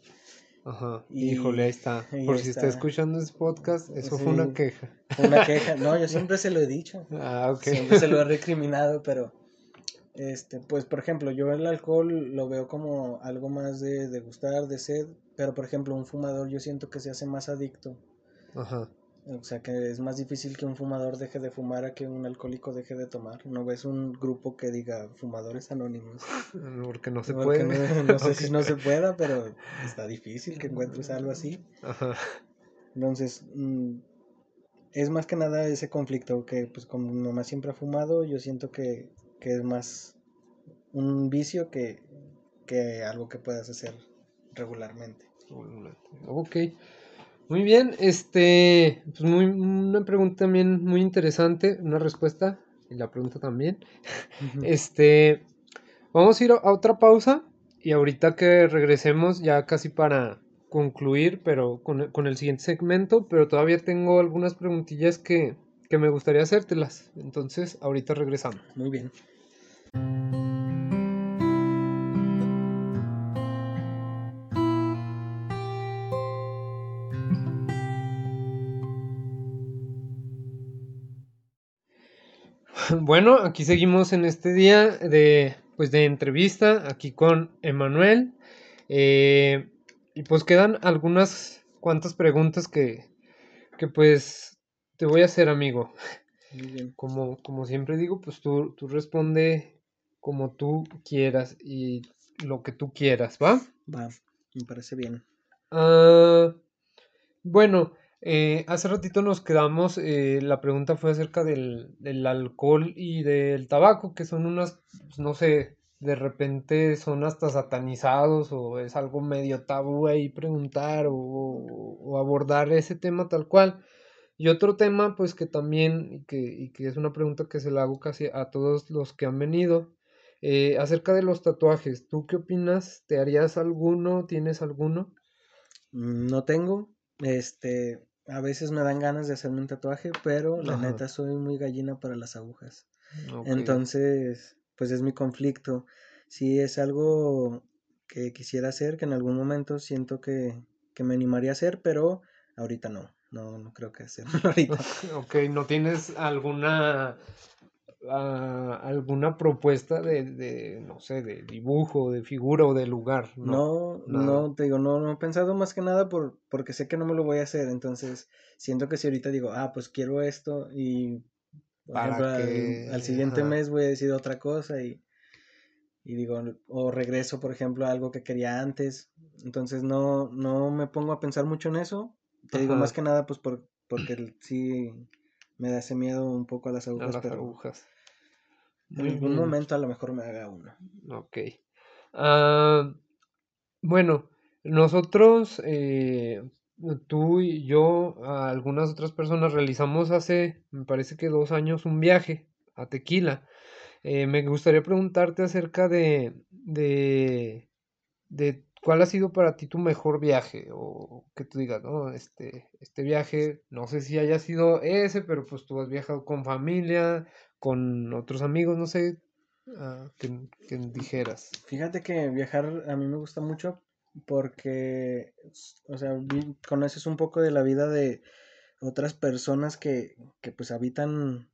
Ajá, híjole, ahí está. Por si está escuchando este podcast, eso fue una queja. Una queja, no, yo siempre se lo he dicho. Ah, ok. Siempre se lo he recriminado, pero este, pues por ejemplo, yo el alcohol lo veo como algo más de, de gustar, de sed, pero por ejemplo, un fumador yo siento que se hace más adicto. Ajá. O sea que es más difícil que un fumador deje de fumar a que un alcohólico deje de tomar. No ves un grupo que diga fumadores anónimos. Porque no se puede. No, sé si no se pueda, pero está difícil que encuentres algo así. Ajá. Entonces, mm, es más que nada ese conflicto que pues como mi mamá siempre ha fumado, yo siento que que es más un vicio que, que algo que puedas hacer regularmente. Ok. Muy bien, este, pues muy, una pregunta también muy interesante, una respuesta y la pregunta también. Este, vamos a ir a otra pausa y ahorita que regresemos ya casi para concluir, pero con, con el siguiente segmento, pero todavía tengo algunas preguntillas que, que me gustaría hacértelas. Entonces, ahorita regresamos. Muy bien. Bueno, aquí seguimos en este día de, pues, de entrevista, aquí con Emanuel. Eh, y pues quedan algunas cuantas preguntas que, que pues te voy a hacer, amigo. Como, como siempre digo, pues tú, tú responde como tú quieras y lo que tú quieras, ¿va? Va, me parece bien. Ah, bueno, eh, hace ratito nos quedamos, eh, la pregunta fue acerca del, del, alcohol y del tabaco, que son unas, pues, no sé, de repente son hasta satanizados o es algo medio tabú ahí preguntar o, o abordar ese tema tal cual. Y otro tema, pues que también, y que, y que es una pregunta que se la hago casi a todos los que han venido, eh, acerca de los tatuajes. ¿Tú qué opinas? ¿Te harías alguno? ¿Tienes alguno? Mm, no tengo. Este, a veces me dan ganas de hacerme un tatuaje, pero la neta soy muy gallina para las agujas. Entonces, pues es mi conflicto. Si es algo que quisiera hacer, que en algún momento siento que, que me animaría a hacer, pero ahorita no. No, no creo que hacerlo ahorita. ok, ¿no tienes alguna ah, alguna propuesta de, de, no sé, de dibujo, de figura o de lugar? No, no, te digo, no, no he pensado más que nada por, porque sé que no me lo voy a hacer, entonces siento que si ahorita digo, ah, pues quiero esto y por ejemplo, al, siguiente mes voy a decir otra cosa y, y digo, o regreso, por ejemplo, a algo que quería antes, entonces no, no me pongo a pensar mucho en eso, te digo más que nada, pues por, porque sí me da ese miedo un poco a las agujas. las agujas. En algún momento a lo mejor me haga uno. Ok. Ah, bueno, nosotros, eh, tú y yo, algunas otras personas realizamos hace, me parece que dos años, un viaje a Tequila. Eh, me gustaría preguntarte acerca de, de, de ¿Cuál ha sido para ti tu mejor viaje? O que tú digas, no, este, este viaje, no sé si haya sido ese, pero pues tú has viajado con familia, con otros amigos, no sé, uh, que, dijeras. Fíjate que viajar a mí me gusta mucho porque, o sea, conoces un poco de la vida de otras personas que, que pues habitan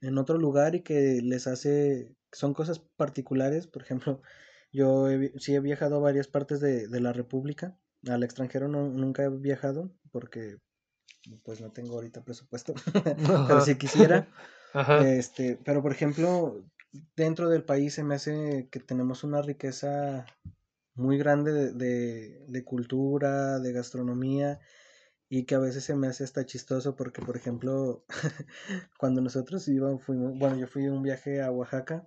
en otro lugar y que les hace, son cosas particulares, por ejemplo, yo sí he viajado a varias partes de, de la República. Al extranjero no, nunca he viajado porque pues no tengo ahorita presupuesto. pero si quisiera. Este, pero por ejemplo, dentro del país se me hace que tenemos una riqueza muy grande de, de, de, cultura, de gastronomía, y que a veces se me hace hasta chistoso porque, por ejemplo, cuando nosotros íbamos, fuimos, bueno, yo fui a un viaje a Oaxaca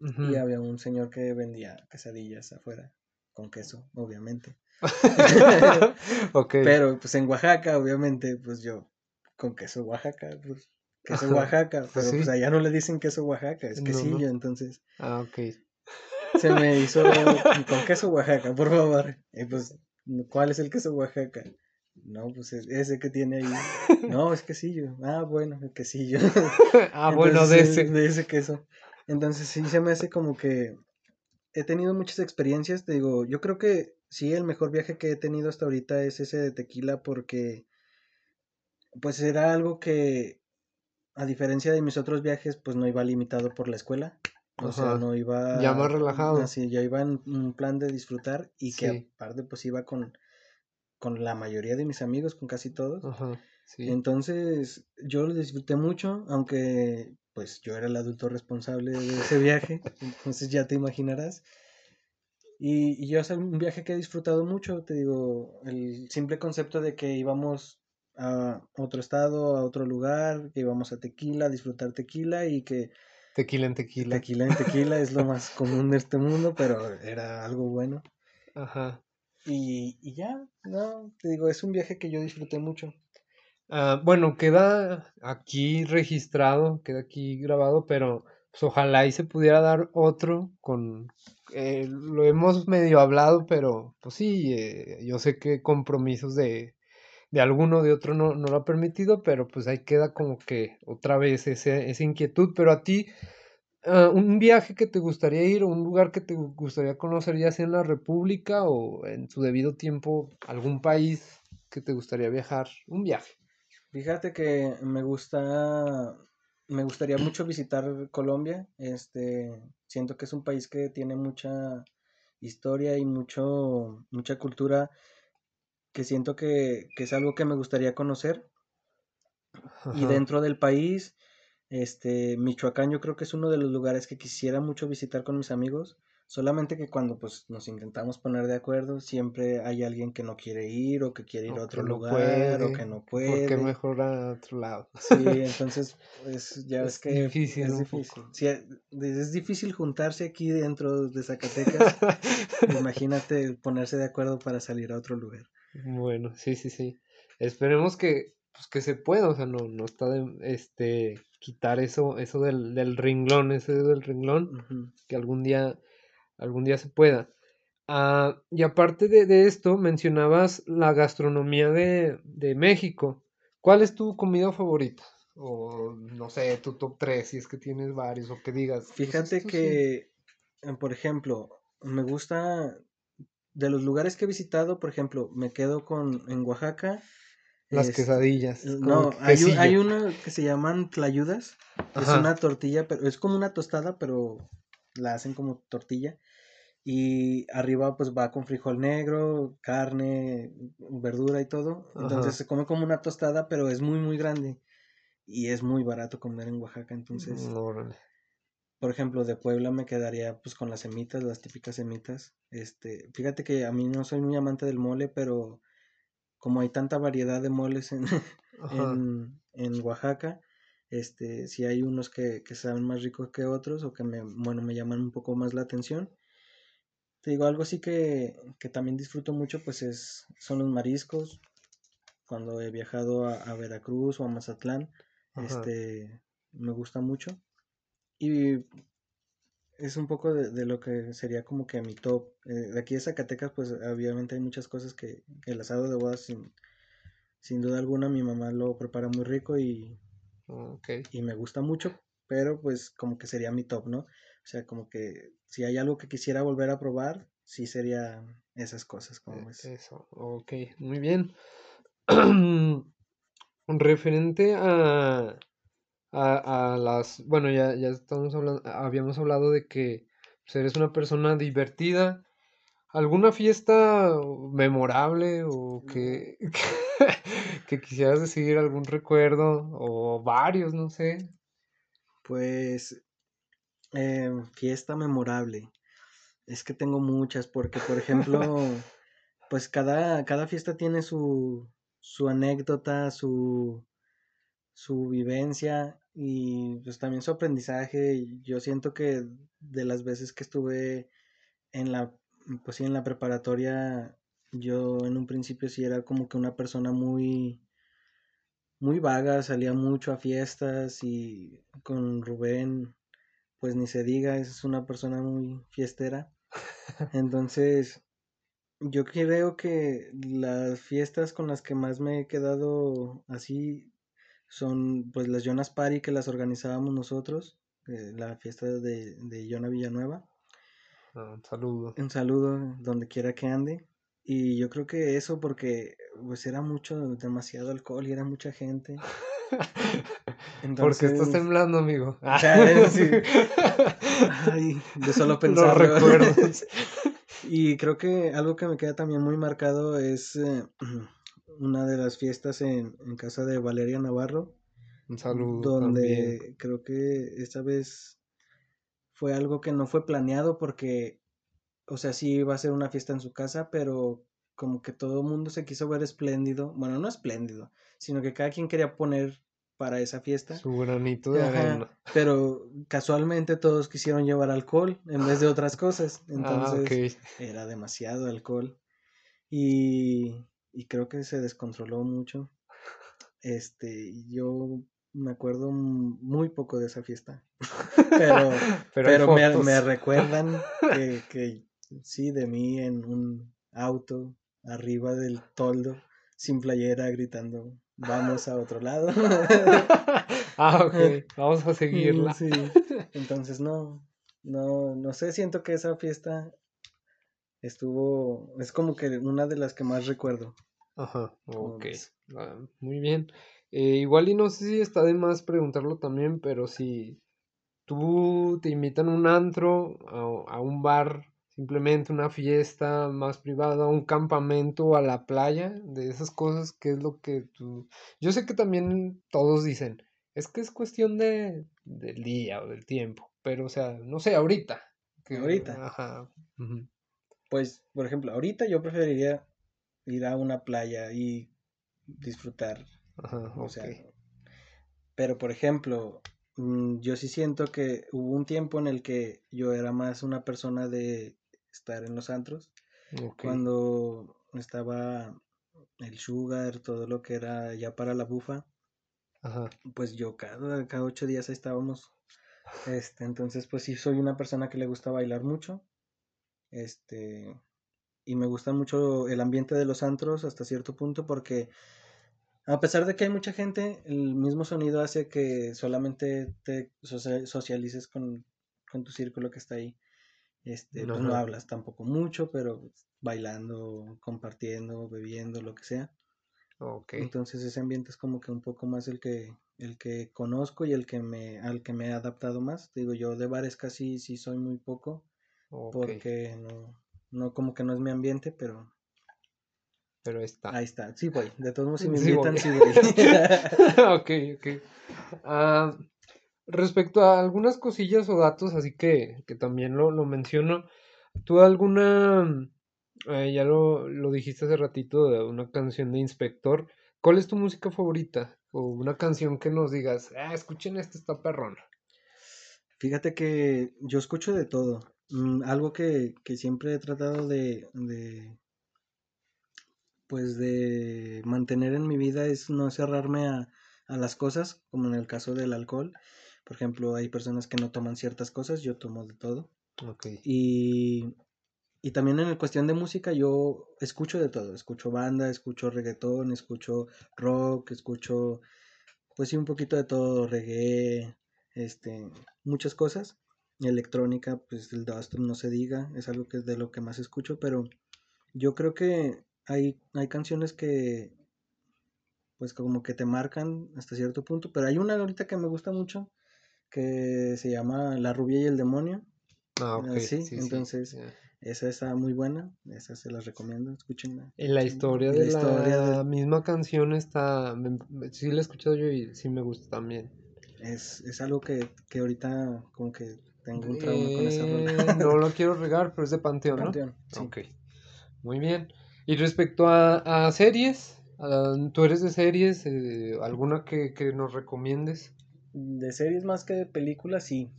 y había un señor que vendía quesadillas afuera, con queso, obviamente. Pero pues en Oaxaca, obviamente, pues yo, con queso Oaxaca, pues queso Oaxaca, pero pues allá no le dicen queso Oaxaca, es quesillo, entonces. Ah, ok. Se me hizo con queso Oaxaca, por favor. Y pues, ¿cuál es el queso Oaxaca? No, pues ese que tiene ahí. No, es quesillo. Ah, bueno, el quesillo. ah, bueno, de ese. De ese queso. Entonces sí se me hace como que he tenido muchas experiencias, te digo, yo creo que sí, el mejor viaje que he tenido hasta ahorita es ese de tequila porque pues era algo que a diferencia de mis otros viajes pues no iba limitado por la escuela. O sea, no iba... Ya más relajado. Así, ya iba en un plan de disfrutar y que aparte pues iba con, con la mayoría de mis amigos, con casi todos. Ajá, sí. Entonces yo lo disfruté mucho, aunque pues yo era el adulto responsable de ese viaje, entonces ya te imaginarás. Y, yo es un viaje que he disfrutado mucho, te digo, el simple concepto de que íbamos a otro estado, a otro lugar, que íbamos a tequila, a disfrutar tequila y que... Tequila en tequila. Tequila en tequila es lo más común de este mundo, pero era algo bueno. Ajá. Y, y ya, no, te digo, es un viaje que yo disfruté mucho. Ah, bueno, queda aquí registrado, queda aquí grabado, pero pues, ojalá y se pudiera dar otro con... Eh, lo hemos medio hablado, pero pues sí, eh, yo sé que compromisos de, de alguno de otro no, no lo ha permitido, pero pues ahí queda como que otra vez ese, esa inquietud, pero a ti... ah, un viaje que te gustaría ir un lugar que te gustaría conocer, ya sea en la República o en su debido tiempo, algún país que te gustaría viajar, un viaje. Fíjate que me gusta, me gustaría mucho visitar Colombia. Este, siento que es un país que tiene mucha historia y mucho, mucha cultura que siento que, que es algo que me gustaría conocer. Y dentro del país, este, Michoacán yo creo que es uno de los lugares que quisiera mucho visitar con mis amigos. Solamente que cuando pues nos intentamos poner de acuerdo, siempre hay alguien que no quiere ir o que quiere ir a O que otro no lugar o que puede, no que por qué puede. mejor a otro lado. Sí, entonces, pues ya ves Es que difícil es difícil. poco. Sí, e- es difícil juntarse aquí dentro de Zacatecas. Imagínate ponerse de acuerdo para salir a otro lugar. Bueno, sí, sí, sí. Esperemos que, pues, que se pueda, o sea, no, no está de, este, quitar eso, eso del, del renglón, ese del renglón, que algún día, algún día se pueda. Ah, y aparte de, de esto, mencionabas la gastronomía de, de México. ¿Cuál es tu comida favorita? O no sé, tu top 3, si es que tienes varios, o que digas, pues Fíjate sí. que, eh, por ejemplo, me gusta de los lugares que he visitado, por ejemplo, me quedo con en Oaxaca. Las Este, quesadillas, como no, hay, un- hay uno que se llaman tlayudas. Es una tortilla, pero es como una tostada, pero la hacen como tortilla. Y arriba pues va con frijol negro, carne, verdura y todo. Entonces ajá. se come como una tostada, pero es muy, muy grande. Y es muy barato comer en Oaxaca. Entonces, por ejemplo, de Puebla me quedaría pues con las semitas, las típicas semitas. Este, fíjate que a mí no soy muy amante del mole, pero como hay tanta variedad de moles en, en, en Oaxaca, este, sí hay unos que, que saben más ricos que otros o que me, bueno, me llaman un poco más la atención. Te digo, algo así que, que también disfruto mucho, pues es, son los mariscos. Cuando he viajado a, a Veracruz o a Mazatlán, Ajá. este, me gusta mucho. Y es un poco de, de lo que sería como que mi top. Eh, de aquí de Zacatecas, pues obviamente hay muchas cosas que, que el asado de bodas, sin, sin duda alguna, mi mamá lo prepara muy rico y, Ok. y me gusta mucho, pero pues como que sería mi top, ¿no? O sea, como que si hay algo que quisiera volver a probar, sí sería esas cosas, como e- ves. Eso. Ok. Muy bien. Referente a, a, a las, bueno, ya, ya estamos hablando, habíamos hablado de que pues, eres una persona divertida. ¿Alguna fiesta memorable o que, que quisieras decir algún recuerdo o varios, no sé? Pues eh, fiesta memorable. Es que tengo muchas, porque por ejemplo, pues cada, cada fiesta tiene su, su anécdota, su, su vivencia y pues también su aprendizaje. Yo siento que de las veces que estuve en la, pues sí, en la preparatoria, yo en un principio sí era como que una persona muy, muy vaga, salía mucho a fiestas y con Rubén, pues ni se diga, es una persona muy fiestera. Entonces, yo creo que las fiestas con las que más me he quedado así son pues las Jonas Party que las organizábamos nosotros, eh, la fiesta de, de Yona Villanueva. Ah, un saludo. Un saludo donde quiera que ande. Y yo creo que eso porque pues era mucho, demasiado alcohol y era mucha gente. ¿Por qué estás temblando, amigo? o sea, sí, ay, de solo Los pensarlo. recuerdos. Y creo que algo que me queda también muy marcado es eh, una de las fiestas en, en casa de Valeria Navarro, Un saludo también. donde creo que esta vez fue algo que no fue planeado porque, o sea, sí iba a ser una fiesta en su casa, pero como que todo el mundo se quiso ver espléndido, bueno, no espléndido, sino que cada quien quería poner para esa fiesta. Su granito de arena. pero casualmente todos quisieron llevar alcohol en vez de otras cosas, Ah, entonces era demasiado alcohol. Y, y creo que se descontroló mucho. Este, yo me acuerdo muy poco de esa fiesta. Pero, pero, me, recuerdan que, que sí, de mí en un auto arriba del toldo, sin playera, gritando, vamos a otro lado. ah, ok, vamos a seguirla. Sí, entonces no, no, no sé, siento que esa fiesta estuvo, es como que una de las que más recuerdo. Ajá, ok, ah, muy bien. Eh, igual y no sé si está de más preguntarlo también, pero si tú te invitan a un antro, a, un bar, simplemente una fiesta más privada, un campamento, a la playa, de esas cosas, ¿qué es lo que tú... Yo sé que también todos dicen, es que es cuestión de, del día o del tiempo, pero o sea, no sé, ahorita. Que, ahorita. Ajá. Pues, por ejemplo, ahorita yo preferiría ir a una playa y disfrutar o sea, pero por ejemplo, mm, yo sí siento que hubo un tiempo en el que yo era más una persona de estar en los antros. Cuando estaba el sugar, todo lo que era ya para la bufa. Pues yo cada, cada ocho días estábamos. Este, entonces, pues sí, soy una persona que le gusta bailar mucho. Este, y me gusta mucho el ambiente de los antros hasta cierto punto porque a pesar de que hay mucha gente, el mismo sonido hace que solamente te socialices con, tu círculo que está ahí. Este, pues no hablas tampoco mucho, pero bailando, compartiendo, bebiendo, lo que sea. Okay. Entonces ese ambiente es como que un poco más el que el que conozco y el que me al que me he adaptado más. Digo yo de bares casi sí soy muy poco porque no no como que no es mi ambiente, pero pero está. Ahí está, sí voy. De todos modos, si me invitan, sí voy. ok, ok. Ah, respecto a algunas cosillas o datos, así que, que también lo, lo menciono. ¿Tú alguna, eh, ya lo, lo dijiste hace ratito, de una canción de Inspector? ¿Cuál es tu música favorita? O una canción que nos digas, ah, escuchen esta, está perrona. Fíjate que yo escucho de todo. Mm, algo que, que, siempre he tratado de, de, pues de mantener en mi vida es no cerrarme a, las cosas, como en el caso del alcohol. Por ejemplo, hay personas que no toman ciertas cosas, yo tomo de todo. Y, y también en la cuestión de música yo escucho de todo, escucho banda, escucho reggaetón, escucho rock, escucho pues sí un poquito de todo, reggae, este, muchas cosas. Electrónica, pues el dust no se diga, es algo que es de lo que más escucho, pero yo creo que hay, hay canciones que pues como que te marcan hasta cierto punto, pero hay una ahorita que me gusta mucho que se llama La rubia y el demonio. Ah, ok. sí, entonces esa está muy buena, esa se las recomiendo, escúchenla. En la historia de la, historia la misma canción está, sí la he escuchado yo y sí me gusta también. Es, es algo que, que ahorita como que tengo un trauma con esa rola. Eh, no lo quiero regar, pero es de Panteón, Panteón, ¿no? Ok, muy bien. Y respecto a, series, ¿tú eres de series? Eh, ¿Alguna que, nos recomiendes? De series más que de películas, sí.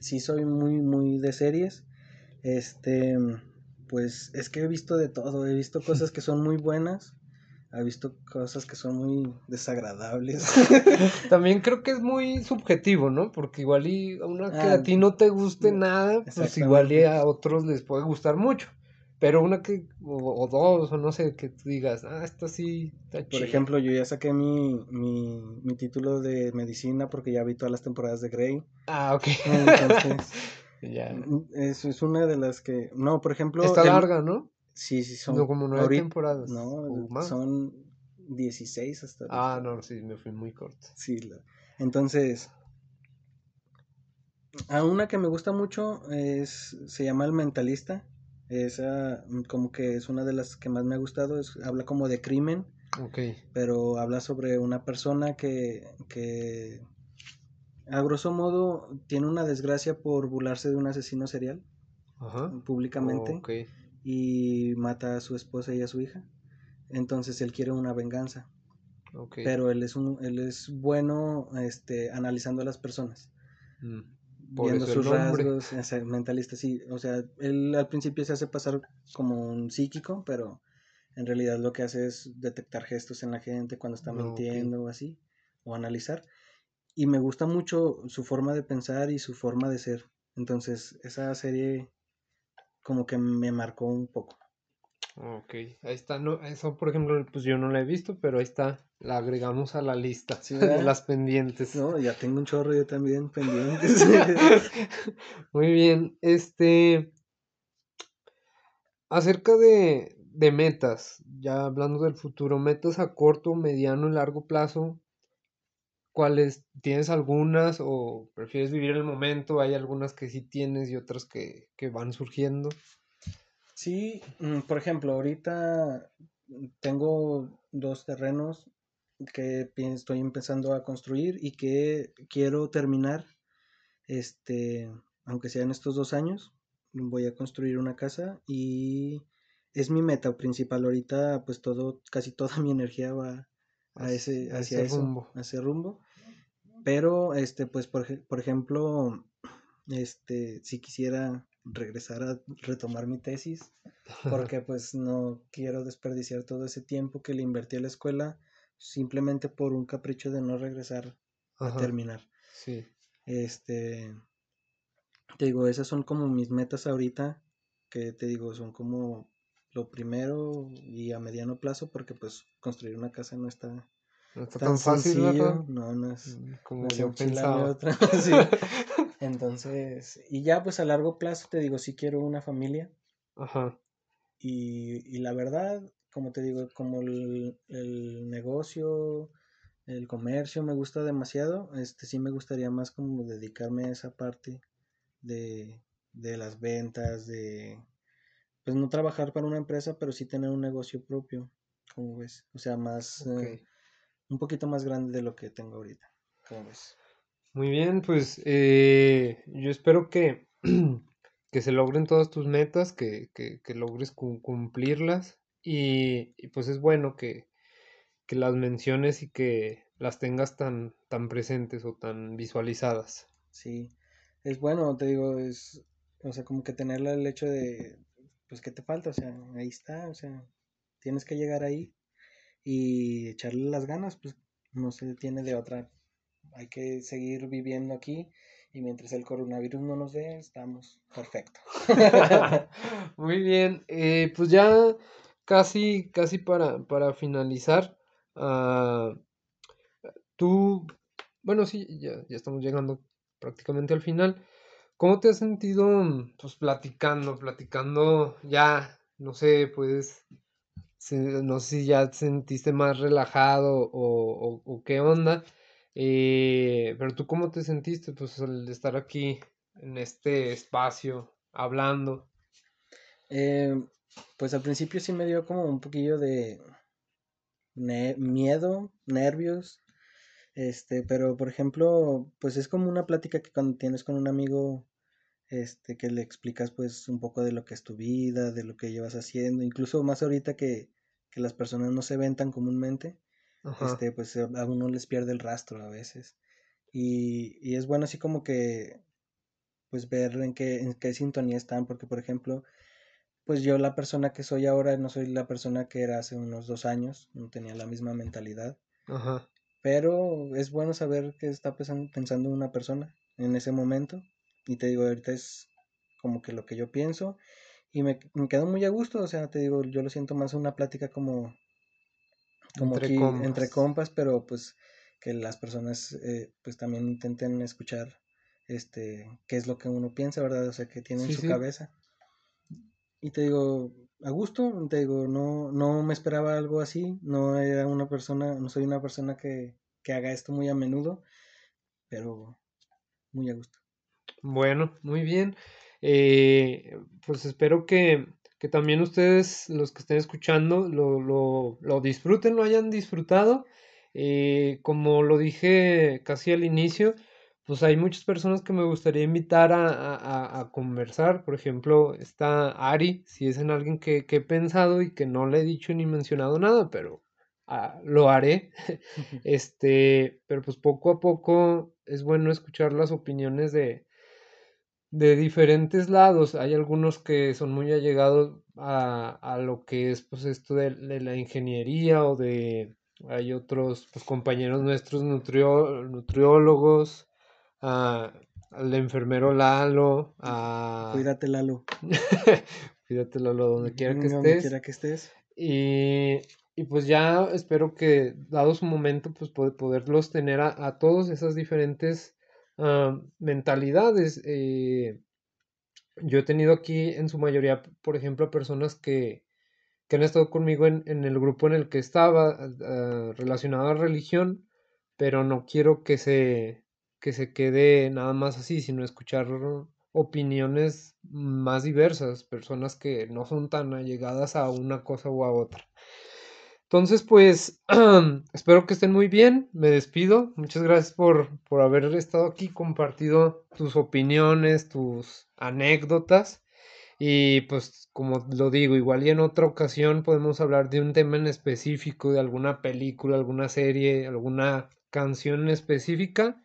Sí soy muy, muy de series. Este, pues es que he visto de todo. He visto cosas que son muy buenas. He visto cosas que son muy desagradables. También creo que es muy subjetivo, ¿no? Porque igual y a una que a ah, ti no te guste nada, pues igual y a otros les puede gustar mucho. Pero una que, o, dos, o no sé, que tú digas, ah, esta sí está Por ejemplo, yo ya saqué mi, mi, mi, título de medicina porque ya vi todas las temporadas de Grey. Ah, ok. Entonces, ya. Eso es una de las que, no, por ejemplo. Está larga, ¿no? Sí, sí, son. No, como nueve temporadas. No, son 16 hasta. Ah, no, sí, me fui muy corto. Sí, entonces. A una que me gusta mucho es, se llama El Mentalista esa mm, como que es una de las que más me ha gustado, es, habla como de crimen, okay. pero habla sobre una persona que, que a grosso modo tiene una desgracia por burlarse de un asesino serial públicamente y mata a su esposa y a su hija. Entonces él quiere una venganza. Pero él es un, él es bueno este analizando a las personas. Mm viendo sus rasgos, mentalista, sí, o sea, él al principio se hace pasar como un psíquico, pero en realidad lo que hace es detectar gestos en la gente cuando está Ah, mintiendo o así, o analizar. Y me gusta mucho su forma de pensar y su forma de ser. Entonces, esa serie como que me marcó un poco. Ok, ahí está. No, eso, por ejemplo, pues yo no la he visto, pero ahí está. La agregamos a la lista Sí, de ¿verdad? las pendientes. No, ya tengo un chorro yo también pendientes. Muy bien. Este. Acerca de, de metas, ya hablando del futuro, metas a corto, mediano y largo plazo, ¿cuáles? ¿Tienes algunas o prefieres vivir el momento? Hay algunas que sí tienes y otras que, que van surgiendo. Sí, mm, por ejemplo, ahorita tengo dos terrenos que estoy empezando a construir y que quiero terminar, este, aunque sea en estos dos años, voy a construir una casa y es mi meta principal. Ahorita, pues todo, casi toda mi energía va a ese, hacia ese eso, rumbo. a ese rumbo. Pero, este, pues, por, por ejemplo, este, si quisiera regresar a retomar mi tesis, porque pues no quiero desperdiciar todo ese tiempo que le invertí a la escuela simplemente por un capricho de no regresar a terminar. sí. Este, te digo, esas son como mis metas ahorita, que te digo, son como lo primero y a mediano plazo, porque pues construir una casa no está No está tan tan fácil, ¿verdad? sencillo, no, no es, Mm, no Como yo pensaba. otra, sí. Entonces, y ya pues a largo plazo te digo, sí quiero una familia. Ajá, y, y la verdad, como te digo, como el, el negocio, el comercio me gusta demasiado, este sí me gustaría más como dedicarme a esa parte de, de las ventas, de pues no trabajar para una empresa, pero sí tener un negocio propio, como ves, o sea, más, eh, un poquito más grande de lo que tengo ahorita, como ves. Muy bien, pues eh, yo espero que, que se logren todas tus metas, que, que, que logres cu- cumplirlas y, y, pues es bueno que, que las menciones y que las tengas tan, tan presentes o tan visualizadas. Sí, es bueno, te digo, es, o sea, como que tenerla el hecho de, pues, ¿qué te falta? O sea, ahí está, o sea, tienes que llegar ahí y echarle las ganas, pues, no se tiene de otra. Hay que seguir viviendo aquí y mientras el coronavirus no nos dé, estamos perfecto. Muy bien, eh, pues ya casi, casi para, para finalizar, ah, tú, bueno, sí, ya, ya estamos llegando prácticamente al final. ¿Cómo te has sentido, pues, platicando, platicando ya, no sé, pues, no sé si ya te sentiste más relajado o, o- o qué onda, eh, pero tú cómo te sentiste, pues, al estar aquí en este espacio hablando? Eh, pues al principio sí me dio como un poquillo de miedo, nervios, este, pero por ejemplo, pues es como una plática que cuando tienes con un amigo este, que le explicas pues un poco de lo que es tu vida, de lo que llevas haciendo, incluso más ahorita que, que las personas no se ven tan comúnmente, Ajá, este, pues a uno les pierde el rastro a veces. Y, y es bueno así como que pues ver en qué, en qué sintonía están, porque por ejemplo, pues yo la persona que soy ahora no soy la persona que era hace unos dos años, no tenía la misma mentalidad, ajá. pero es bueno saber qué está pensando una persona en ese momento. Y te digo, ahorita es como que lo que yo pienso y me, me quedo muy a gusto, o sea, te digo, yo lo siento más una plática como, como Entre aquí entre compas. compas, pero pues que las personas eh, pues también intenten escuchar este qué es lo que uno piensa, ¿verdad? O sea, que tiene en Sí, su sí. cabeza. Y te digo, a gusto, te digo, no, no me esperaba algo así, no era una persona, no soy una persona que, que haga esto muy a menudo, pero muy a gusto. Bueno, muy bien. Eh, pues espero que, que también ustedes, los que estén escuchando, lo, lo, lo disfruten, lo hayan disfrutado. Eh, como lo dije casi al inicio, pues hay muchas personas que me gustaría invitar a, a- a- a conversar. Por ejemplo, está Ari, si es en alguien que, que he pensado y que no le he dicho ni mencionado nada, pero ah, lo haré. Este, pero pues poco a poco es bueno escuchar las opiniones de de diferentes lados. Hay algunos que son muy allegados, a, lo que es pues esto de, la ingeniería o de hay otros pues, compañeros nuestros nutriólogos al enfermero Lalo a cuídate Lalo cuídate Lalo donde quiera que estés quiera que estés y, y, pues ya espero que dado su momento pues poderlos tener a, todos esas diferentes ah, mentalidades eh, yo he tenido aquí en su mayoría, por ejemplo, personas que, que han estado conmigo en, en, el grupo en el que estaba uh, relacionado a religión, pero no quiero que se, que se quede nada más así, sino escuchar opiniones más diversas, personas que no son tan allegadas a una cosa u a otra. Entonces, pues, espero que estén muy bien. Me despido. Muchas gracias por, por haber estado aquí, compartido tus opiniones, tus anécdotas. Y pues, como lo digo, igual y en otra ocasión podemos hablar de un tema en específico, de alguna película, alguna serie, alguna canción específica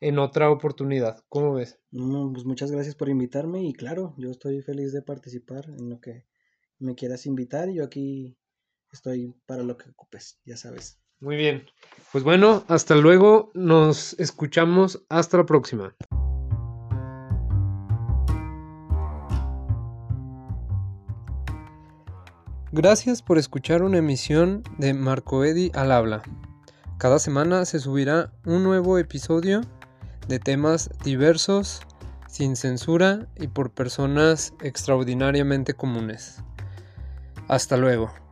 en otra oportunidad. ¿Cómo ves? pues muchas gracias por invitarme y claro, yo estoy feliz de participar en lo que me quieras invitar. Yo aquí estoy para lo que ocupes, ya sabes. Muy bien. Pues bueno, hasta luego. Nos escuchamos. Hasta la próxima. Gracias por escuchar una emisión de Marco Eddy al habla. Cada semana se subirá un nuevo episodio de temas diversos, sin censura y por personas extraordinariamente comunes. Hasta luego.